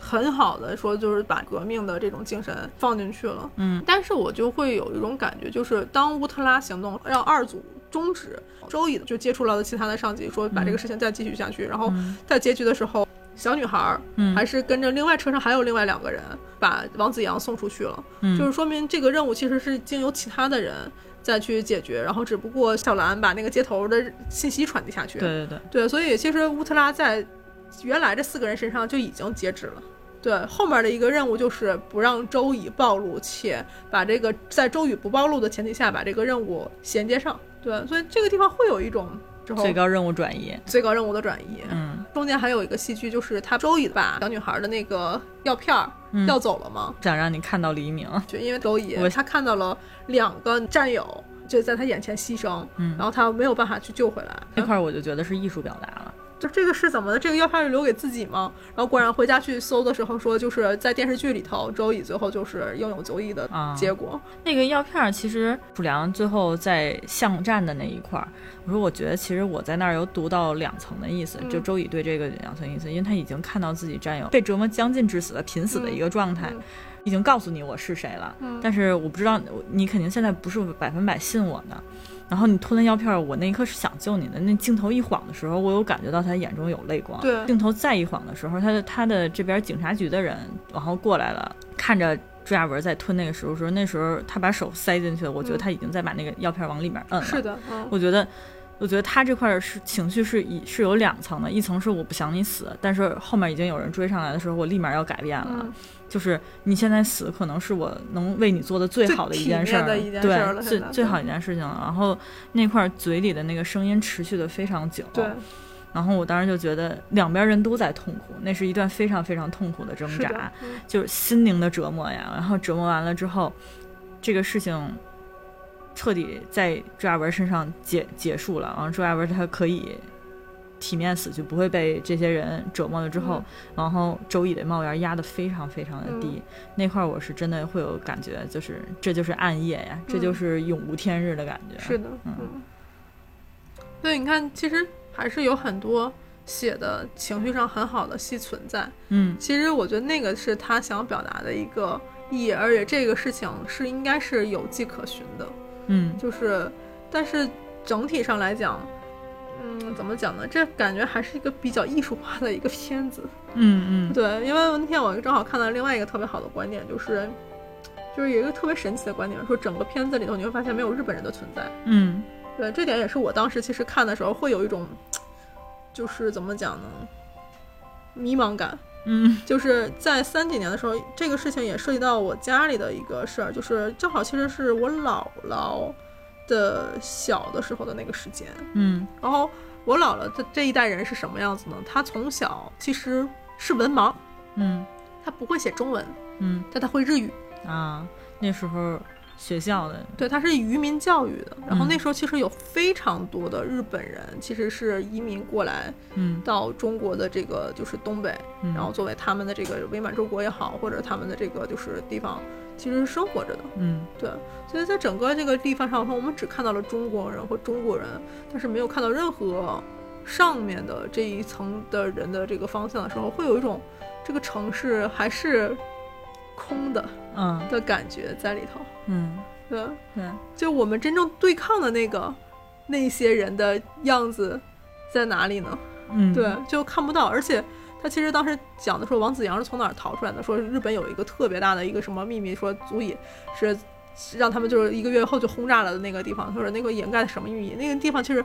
很好的，说就是把革命的这种精神放进去了。嗯但是我就会有一种感觉，就是当乌特拉行动让二组终止，周乙就接触到了其他的上级，说把这个事情再继续下去。然后嗯在结局的时候，小女孩儿嗯，还是跟着另外车上还有另外两个人把王子阳送出去了，嗯就是说明这个任务其实是经由其他的人再去解决，然后只不过小兰把那个接头的信息传递下去。对对对，对，所以其实乌特拉在原来这四个人身上就已经截止了。对，后面的一个任务就是不让周乙暴露，且把这个在周乙不暴露的前提下把这个任务衔接上。对，所以这个地方会有一种之后最高任务转移。最高任务的转移。嗯中间还有一个戏剧，就是他周乙把小女孩的那个药片儿嗯，要走了嘛，想让你看到黎明。就因为周乙他看到了两个战友就在他眼前牺牲，嗯然后他没有办法去救回来。那块儿我就觉得是艺术表达了。就这个是怎么的？这个药片是留给自己吗？然后果然回家去搜的时候说，就是在电视剧里头，周乙最后就是英勇就义的啊结果。那个药片儿其实楚良最后在巷战的那一块儿，我说我觉得其实我在那儿有读到两层的意思，嗯就周乙对这个两层意思，因为他已经看到自己战友被折磨将近致死的濒死的一个状态，嗯已经告诉你我是谁了，嗯但是我不知道你肯定现在不是百分百信我的。然后你吞了药片儿，我那一刻是想救你的。那镜头一晃的时候，我有感觉到他眼中有泪光。对镜头再一晃的时候，他的他的这边警察局的人然后过来了，看着朱亚文在吞那个食物时候，那时候他把手塞进去了，我觉得嗯他已经在把那个药片往里面摁了。是的，嗯，我觉得，我觉得他这块儿是情绪是以是有两层的，一层是我不想你死，但是后面已经有人追上来的时候，我立马要改变了。嗯就是你现在死，可能是我能为你做的最好的一件事儿，对，最 *laughs* 最好一件事情了。然后那块儿嘴里的那个声音持续的非常久，对，然后我当时就觉得两边人都在痛苦，那是一段非常非常痛苦的挣扎是，，嗯就是心灵的折磨呀。然后折磨完了之后，这个事情彻底在朱亚文身上结结束了。然后朱亚文他可以体面死去，不会被这些人折磨了之后，嗯然后周乙的帽檐压得非常非常的低，嗯那块儿我是真的会有感觉，就是这就是暗夜呀，这就是永无天日的感觉。嗯是的，嗯嗯，对，你看，其实还是有很多写的情绪上很好的戏存在。嗯其实我觉得那个是他想表达的一个意义，而且这个事情是应该是有迹可循的。嗯就是，但是整体上来讲，嗯，怎么讲呢？这感觉还是一个比较艺术化的一个片子。嗯嗯对，因为那天我正好看到另外一个特别好的观点，就是，就是有一个特别神奇的观点，说整个片子里头你会发现没有日本人的存在。嗯对，这点也是我当时其实看的时候会有一种，就是怎么讲呢，迷茫感。嗯 *laughs* 就是在三几年的时候，这个事情也涉及到我家里的一个事儿，就是正好其实是我姥姥的小的时候的那个时间。嗯然后我姥姥的这一代人是什么样子呢？她从小其实是文盲，嗯她不会写中文，嗯但她会日语。啊，那时候学校的对，她是渔民教育的。然后嗯那时候其实有非常多的日本人其实是移民过来嗯到中国的这个就是东北，嗯，然后作为他们的这个伪满洲国也好，或者他们的这个就是地方，其实是生活着的。嗯对，所以在整个这个地方上，我们只看到了中国人和中国人，但是没有看到任何上面的这一层的人的这个方向的时候，会有一种这个城市还是空的嗯的感觉在里头。嗯对，对就我们真正对抗的那个那些人的样子在哪里呢？嗯对，就看不到。而且他其实当时讲的说，王子阳是从哪儿逃出来的？说日本有一个特别大的一个什么秘密，说足以是让他们就是一个月后就轰炸了的那个地方。他说那个掩盖的什么秘密？那个地方其实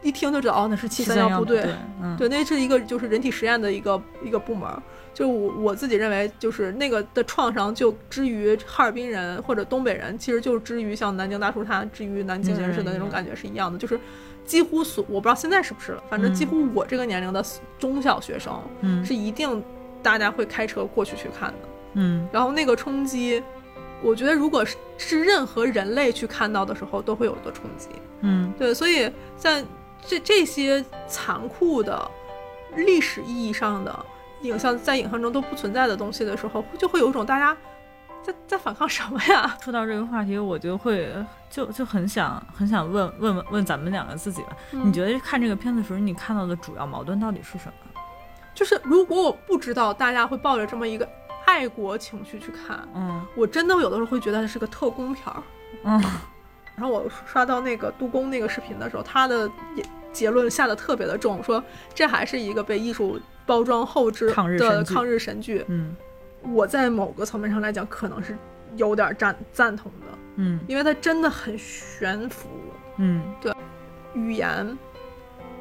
一听就知道，哦，那是七七三幺部队。对，嗯对，那是一个就是人体实验的一个一个部门儿。就我我自己认为，就是那个的创伤，就之于哈尔滨人或者东北人，其实就是之于像南京大屠杀之于南京人似的那种感觉是一样的，就是几乎所我不知道现在是不是了，反正几乎我这个年龄的中小学生嗯是一定大家会开车过去去看的。嗯然后那个冲击，我觉得如果是是任何人类去看到的时候，都会有一个冲击。嗯对，所以在这这些残酷的历史意义上的影像，在影像中都不存在的东西的时候，就会有一种大家在在反抗什么呀？*laughs* 说到这个话题，我就会就就很想很想问问问问咱们两个自己吧，你觉得看这个片子的时候，你看到的主要矛盾到底是什么？就是如果我不知道大家会抱着这么一个爱国情绪去看，嗯我真的有的时候会觉得它是个特工片儿。嗯然后我刷到那个杜工那个视频的时候，他的也结论下的特别的重，说这还是一个被艺术包装后置的抗日神剧。嗯我在某个层面上来讲，可能是有点赞赞同的，嗯。因为它真的很悬浮，嗯。对语言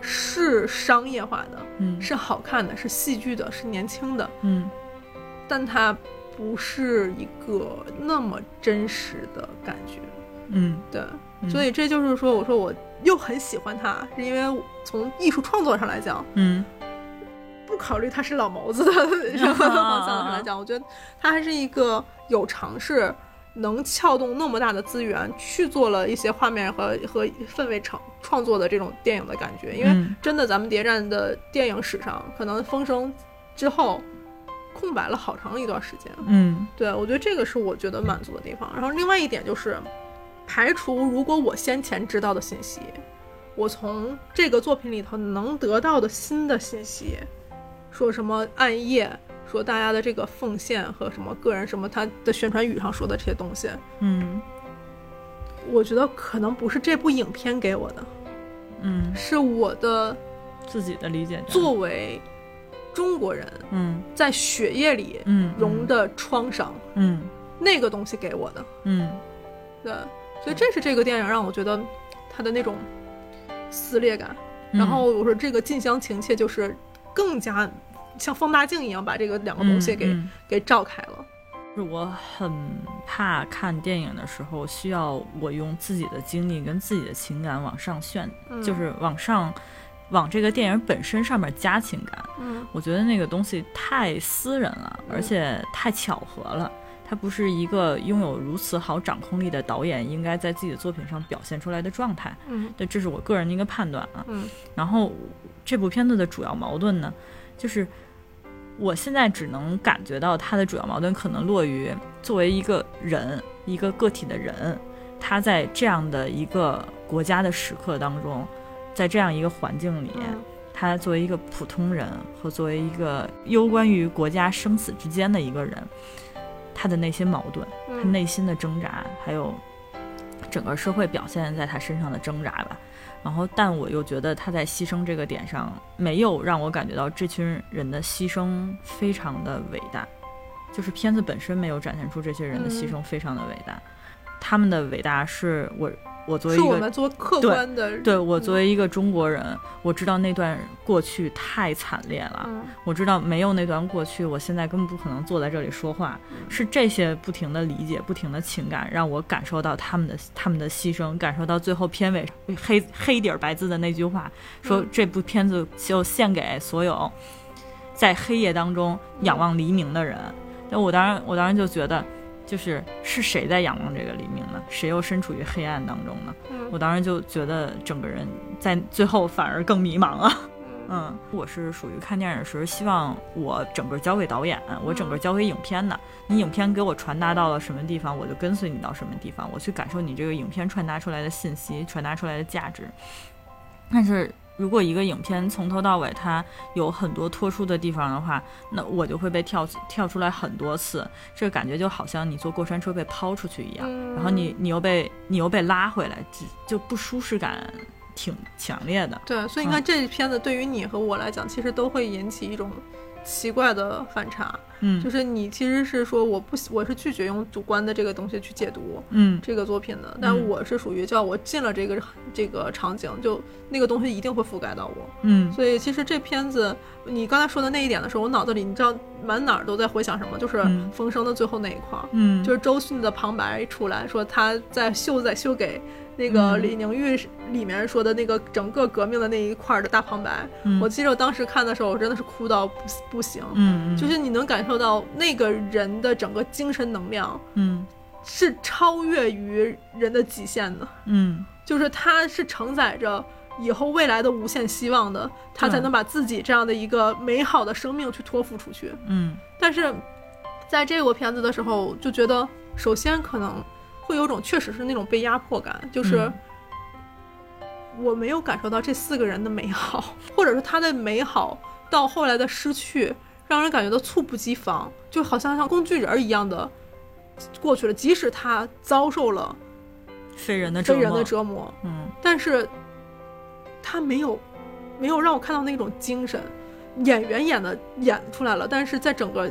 是商业化的，嗯。是好看的，是戏剧的，是年轻的，嗯。但它不是一个那么真实的感觉。嗯。对，嗯。所以这就是说，我说我又很喜欢它，是因为从艺术创作上来讲，嗯不考虑他是老谋子的这个方向上来讲，我觉得他还是一个有尝试，能撬动那么大的资源去做了一些画面和和氛围创创作的这种电影的感觉。因为嗯真的，咱们谍战的电影史上，可能风声之后空白了好长一段时间。嗯对我觉得这个是我觉得满足的地方。然后另外一点就是，排除如果我先前知道的信息，我从这个作品里头能得到的新的信息，说什么暗夜，说大家的这个奉献和什么个人什么他的宣传语上说的这些东西，嗯我觉得可能不是这部影片给我的，嗯，是我的自己的理解作为中国人嗯在血液里嗯融的创伤。嗯那个东西给我的。嗯对，所以这是这个电影让我觉得它的那种撕裂感。然后我说这个近乡情怯就是更加像放大镜一样把这个两个东西给、嗯嗯给照开了。就是我很怕看电影的时候，需要我用自己的经历跟自己的情感往上炫，嗯就是往上往这个电影本身上面加情感。嗯我觉得那个东西太私人了，而且太巧合了。它不是一个拥有如此好掌控力的导演应该在自己的作品上表现出来的状态。嗯对，这是我个人的一个判断啊。嗯然后这部片子的主要矛盾呢，就是我现在只能感觉到他的主要矛盾可能落于作为一个人，一个个体的人，他在这样的一个国家的时刻当中，在这样一个环境里，嗯他作为一个普通人和作为一个攸关于国家生死之间的一个人，他的内心矛盾。他嗯内心的挣扎，还有整个社会表现在他身上的挣扎吧。然后，但我又觉得他在牺牲这个点上，没有让我感觉到这群人的牺牲非常的伟大，就是片子本身没有展现出这些人的牺牲非常的伟大。他们的伟大是我我作为是一个我们做客对观的，对我作为一个中国人，我知道那段过去太惨烈了，嗯我知道没有那段过去，我现在根本不可能坐在这里说话。是这些不停的理解、不停的情感，让我感受到他们的他们的牺牲，感受到最后片尾黑黑底儿白字的那句话，说嗯这部片子就献给所有在黑夜当中仰望黎明的人。那我当然，我当然就觉得，就是是谁在仰望这个黎明呢？谁又身处于黑暗当中呢？嗯我当时就觉得整个人在最后反而更迷茫啊。嗯，我是属于看电影时希望我整个交给导演，我整个交给影片的。你影片给我传达到了什么地方，我就跟随你到什么地方，我去感受你这个影片传达出来的信息，传达出来的价值。但是如果一个影片从头到尾它有很多突出的地方的话，那我就会被跳跳出来很多次，这个感觉就好像你坐过山车被抛出去一样，嗯然后你你又被你又被拉回来，就就不舒适感挺强烈的。对，所以你看这片子对于你和我来讲，其实都会引起一种奇怪的反差，嗯。就是你其实是说我不喜我是拒绝用主观的这个东西去解读嗯。这个作品的，但嗯我是属于叫我进了这个这个场景，就那个东西一定会覆盖到我。嗯。所以其实这片子，你刚才说的那一点的时候，我脑子里你知道满哪儿都在回想什么，就是嗯。风声的最后那一块儿，嗯，就是周迅的旁白出来说他在秀在秀给那个嗯。李宁玉里面说的那个整个革命的那一块儿的大旁白，嗯。我记得我当时看的时候，我真的是哭到不不行。嗯嗯。就是你能感受到那个人的整个精神能量嗯。是超越于人的极限的，嗯。就是他是承载着以后未来的无限希望的，他才能把自己这样的一个美好的生命去托付出去。嗯。但是在这个片子的时候，就觉得首先可能会有种确实是那种被压迫感，就是嗯我没有感受到这四个人的美好，或者是他的美好到后来的失去，让人感觉到猝不及防，就好像像工具人一样的过去了。即使他遭受了非人的折磨非人的折磨，嗯但是他没有没有让我看到那种精神。演员演的演出来了，但是在整个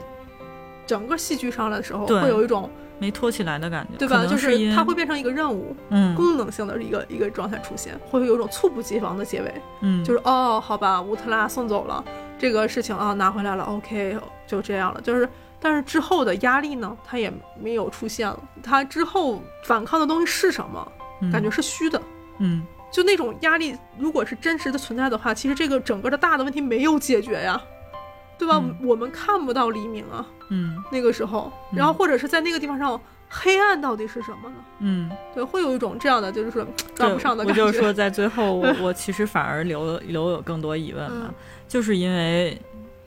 整个戏剧上来的时候，会有一种没托起来的感觉，对吧？就是它会变成一个任务，嗯功能性的一个一个状态出现，会有一种猝不及防的结尾，嗯就是哦，好吧，乌特拉送走了这个事情啊，拿回来了，OK，就这样了。就是，但是之后的压力呢，它也没有出现了。它之后反抗的东西是什么？嗯感觉是虚的。嗯就那种压力，如果是真实的存在的话，其实这个整个的大的问题没有解决呀，对吧？嗯。我们看不到黎明啊，嗯。那个时候，嗯。然后或者是在那个地方上，黑暗到底是什么呢？嗯，对，会有一种这样的就是说抓不上的感觉。我就是说，在最后，我 *laughs* 我其实反而留留有更多疑问了，嗯。就是因为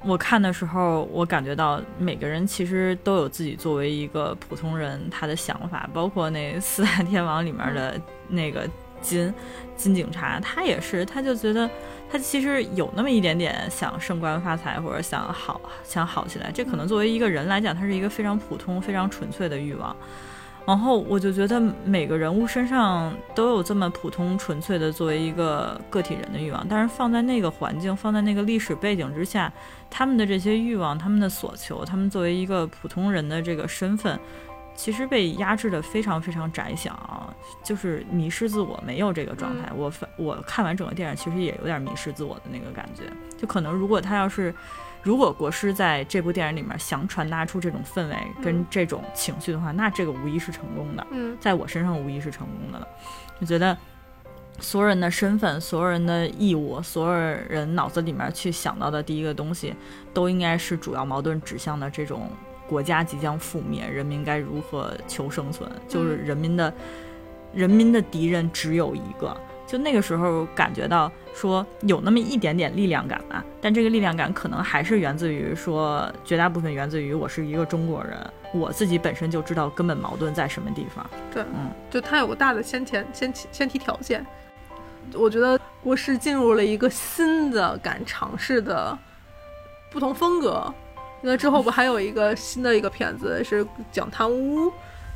我看的时候，我感觉到每个人其实都有自己作为一个普通人他的想法，包括那四大天王里面的那个金金警察，他也是，他就觉得他其实有那么一点点想升官发财或者想好想好起来，这可能作为一个人来讲，他是一个非常普通、非常纯粹的欲望。然后我就觉得每个人物身上都有这么普通纯粹的作为一个个体人的欲望，但是放在那个环境、放在那个历史背景之下，他们的这些欲望、他们的所求，他们作为一个普通人的这个身份，其实被压制的非常非常窄小，就是迷失自我，没有这个状态。我我看完整个电影，其实也有点迷失自我的那个感觉。就可能如果他要是，如果国师在这部电影里面想传达出这种氛围跟这种情绪的话，那这个无疑是成功的。嗯，在我身上无疑是成功的了。我觉得所有人的身份、所有人的义务、所有人脑子里面去想到的第一个东西，都应该是主要矛盾指向的这种。国家即将覆灭，人民该如何求生存？就是人民的，人民的敌人只有一个。就那个时候感觉到说有那么一点点力量感吧，但这个力量感可能还是源自于说绝大部分源自于我是一个中国人，我自己本身就知道根本矛盾在什么地方。对，嗯，就它有个大的先前先先提条件。我觉得国师进入了一个新的敢尝试的不同风格。那之后不还有一个新的一个片子是讲贪污，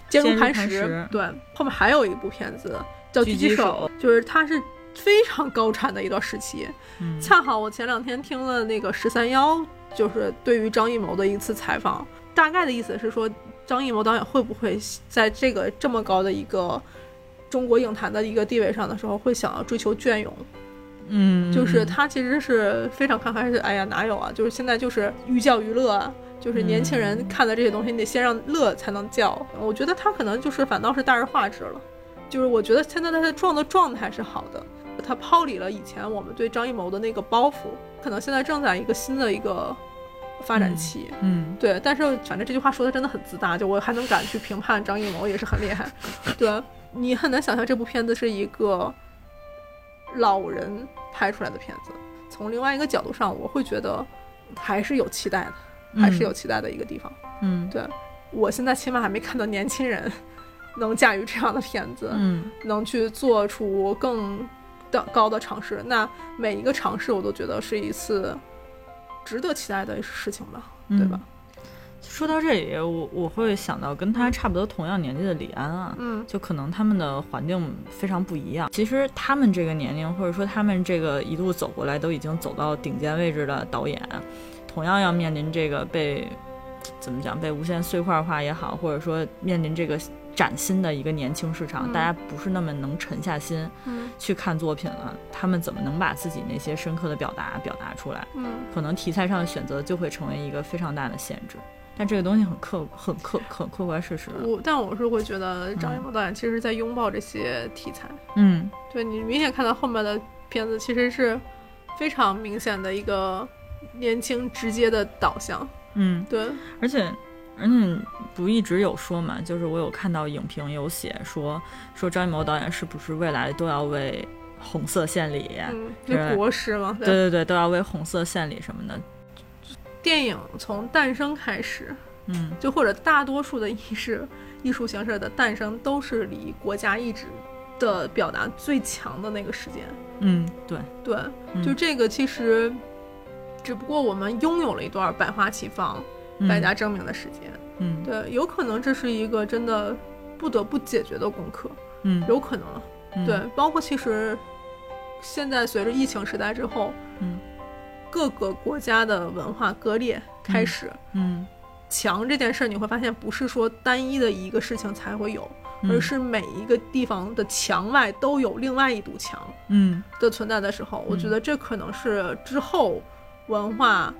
坚如磐石。对，后面还有一部片子叫《狙击手》，就是它是非常高产的一段时期。嗯恰好我前两天听了那个十三幺，就是对于张艺谋的一次采访，大概的意思是说，张艺谋导演会不会在这个这么高的一个中国影坛的一个地位上的时候，会想要追求隽永？嗯，就是他其实是非常看开，是哎呀哪有啊？就是现在就是寓教于乐啊，就是年轻人看的这些东西，你得先让乐才能叫。我觉得他可能就是反倒是大而化之了。就是我觉得现在他的状的状态是好的，他抛离了以前我们对张艺谋的那个包袱，可能现在正在一个新的一个发展期。嗯，对。但是反正这句话说的真的很自大，就我还能敢去评判张艺谋也是很厉害。对你很难想象这部片子是一个。老人拍出来的片子，从另外一个角度上，我会觉得还是有期待的，还是有期待的一个地方。嗯，对，我现在起码还没看到年轻人能驾驭这样的片子，嗯，能去做出更的高的尝试。那每一个尝试，我都觉得是一次值得期待的事情吧，对吧？说到这里，我我会想到跟他差不多同样年纪的李安啊，嗯，就可能他们的环境非常不一样。其实他们这个年龄，或者说他们这个一路走过来，都已经走到顶尖位置的导演，同样要面临这个被怎么讲被无限碎块化也好，或者说面临这个崭新的一个年轻市场，大家不是那么能沉下心去看作品了。他们怎么能把自己那些深刻的表达表达出来？嗯，可能题材上的选择就会成为一个非常大的限制。但这个东西很客很客很客观事实。我但我是会觉得张艺谋导演其实在拥抱这些题材。嗯，对你明显看到后面的片子其实是非常明显的一个年轻直接的导向。嗯，对。而且而且不一直有说嘛，就是我有看到影评有写说说张艺谋导演是不是未来都要为红色献礼？嗯，那国师嘛。对对对，都要为红色献礼什么的。电影从诞生开始，嗯，就或者大多数的艺式艺术形式的诞生，都是离国家意志的表达最强的那个时间。嗯，对对，就这个其实，只不过我们拥有了一段百花齐放、百家争鸣的时间。嗯，对，有可能这是一个真的不得不解决的功课。嗯，有可能。对，包括其实现在随着疫情时代之后，嗯。各个国家的文化割裂开始，嗯，墙这件事儿你会发现不是说单一的一个事情才会有，而是每一个地方的墙外都有另外一堵墙，嗯。的存在的时候，我觉得这可能是之后文化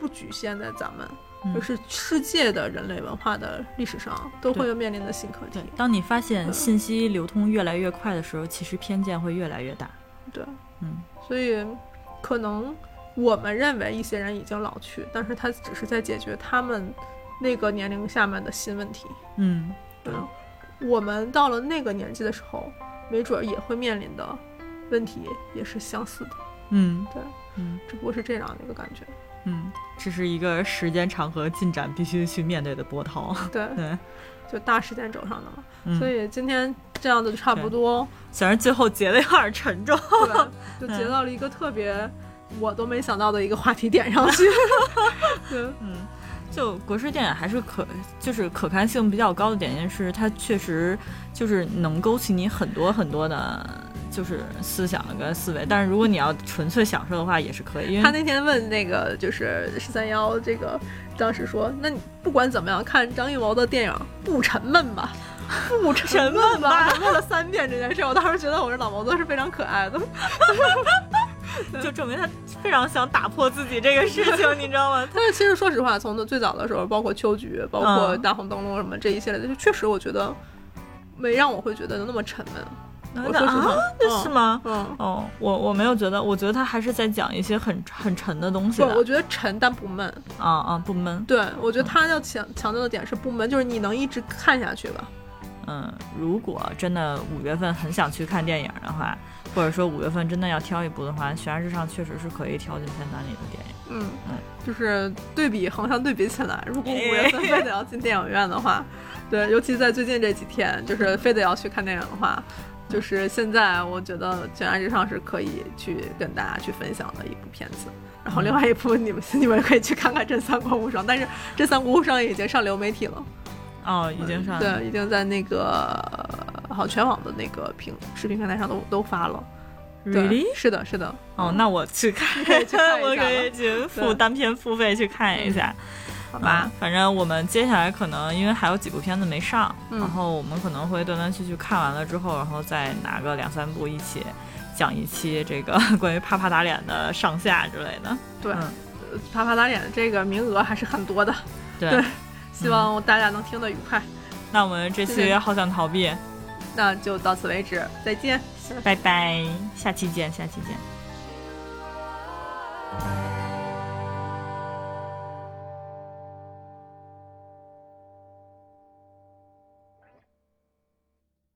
不局限在咱们，而是世界的人类文化的历史上都会面临的新课题。当你发现信息流通越来越快的时候，其实偏见会越来越大。对，嗯，所以可能。我们认为一些人已经老去，但是他只是在解决他们那个年龄下面的新问题。嗯，对。我们到了那个年纪的时候，没准也会面临的问题也是相似的。嗯，对，嗯，只不过是这样的一个感觉。嗯，这是一个时间长河进展必须去面对的波涛。对 *laughs* 对，就大时间轴上的嘛。所以今天这样子就差不多。虽然最后结的有点沉重，对，*laughs* 就结到了一个特别。我都没想到的一个话题点上去，*laughs* 对，嗯，就国师电影还是可，就是可看性比较高的点，是它确实就是能勾起你很多很多的。就是思想跟思维。但是如果你要纯粹享受的话，也是可以。因为他那天问那个就是十三幺这个，当时说，那你不管怎么样看张艺谋的电影不沉闷吧？不沉闷吧？问了三遍这件事，我当时觉得我这老毛子是非常可爱的。*laughs* *laughs* 就证明他非常想打破自己这个事情，你知道吗？*laughs* 但是其实说实话，从最早的时候，包括秋菊，包括大红灯笼什么这一系列的，就确实我觉得没让我会觉得那么沉闷。我说实话，是吗？嗯，哦，我我没有觉得，我觉得他还是在讲一些很很沉的东西。不，我觉得沉但不闷。啊啊，不闷。对，我觉得他要强强调的点是不闷，就是你能一直看下去吧。嗯，如果真的五月份很想去看电影的话。或者说五月份真的要挑一部的话，《悬崖之上》确实是可以挑进片单里的电影。嗯嗯，就是对比横向对比起来，如果五月份 *laughs* 非得要进电影院的话，对，尤其在最近这几天，就是非得要去看电影的话，就是现在我觉得《悬崖之上》是可以去跟大家去分享的一部片子。然后另外一部你们你们可以去看看《真三国无双》，但是《真三国无双》已经上流媒体了。哦，已经上对，已经在那个好全网的那个平视频平台上都都发了。Really？是的，是的。哦，那我去看，我可以去付单片付费去看一下，好吧？反正我们接下来可能因为还有几部片子没上，然后我们可能会断断续续看完了之后，然后再拿个两三部一起讲一期这个 *laughs* 关于啪啪打脸的上下之类的。对，啪啪打脸的这个名额还是很多的。对。希望大家能听得愉快。那我们这期好想逃避，那就到此为止，再见，拜拜，下期见，下期见。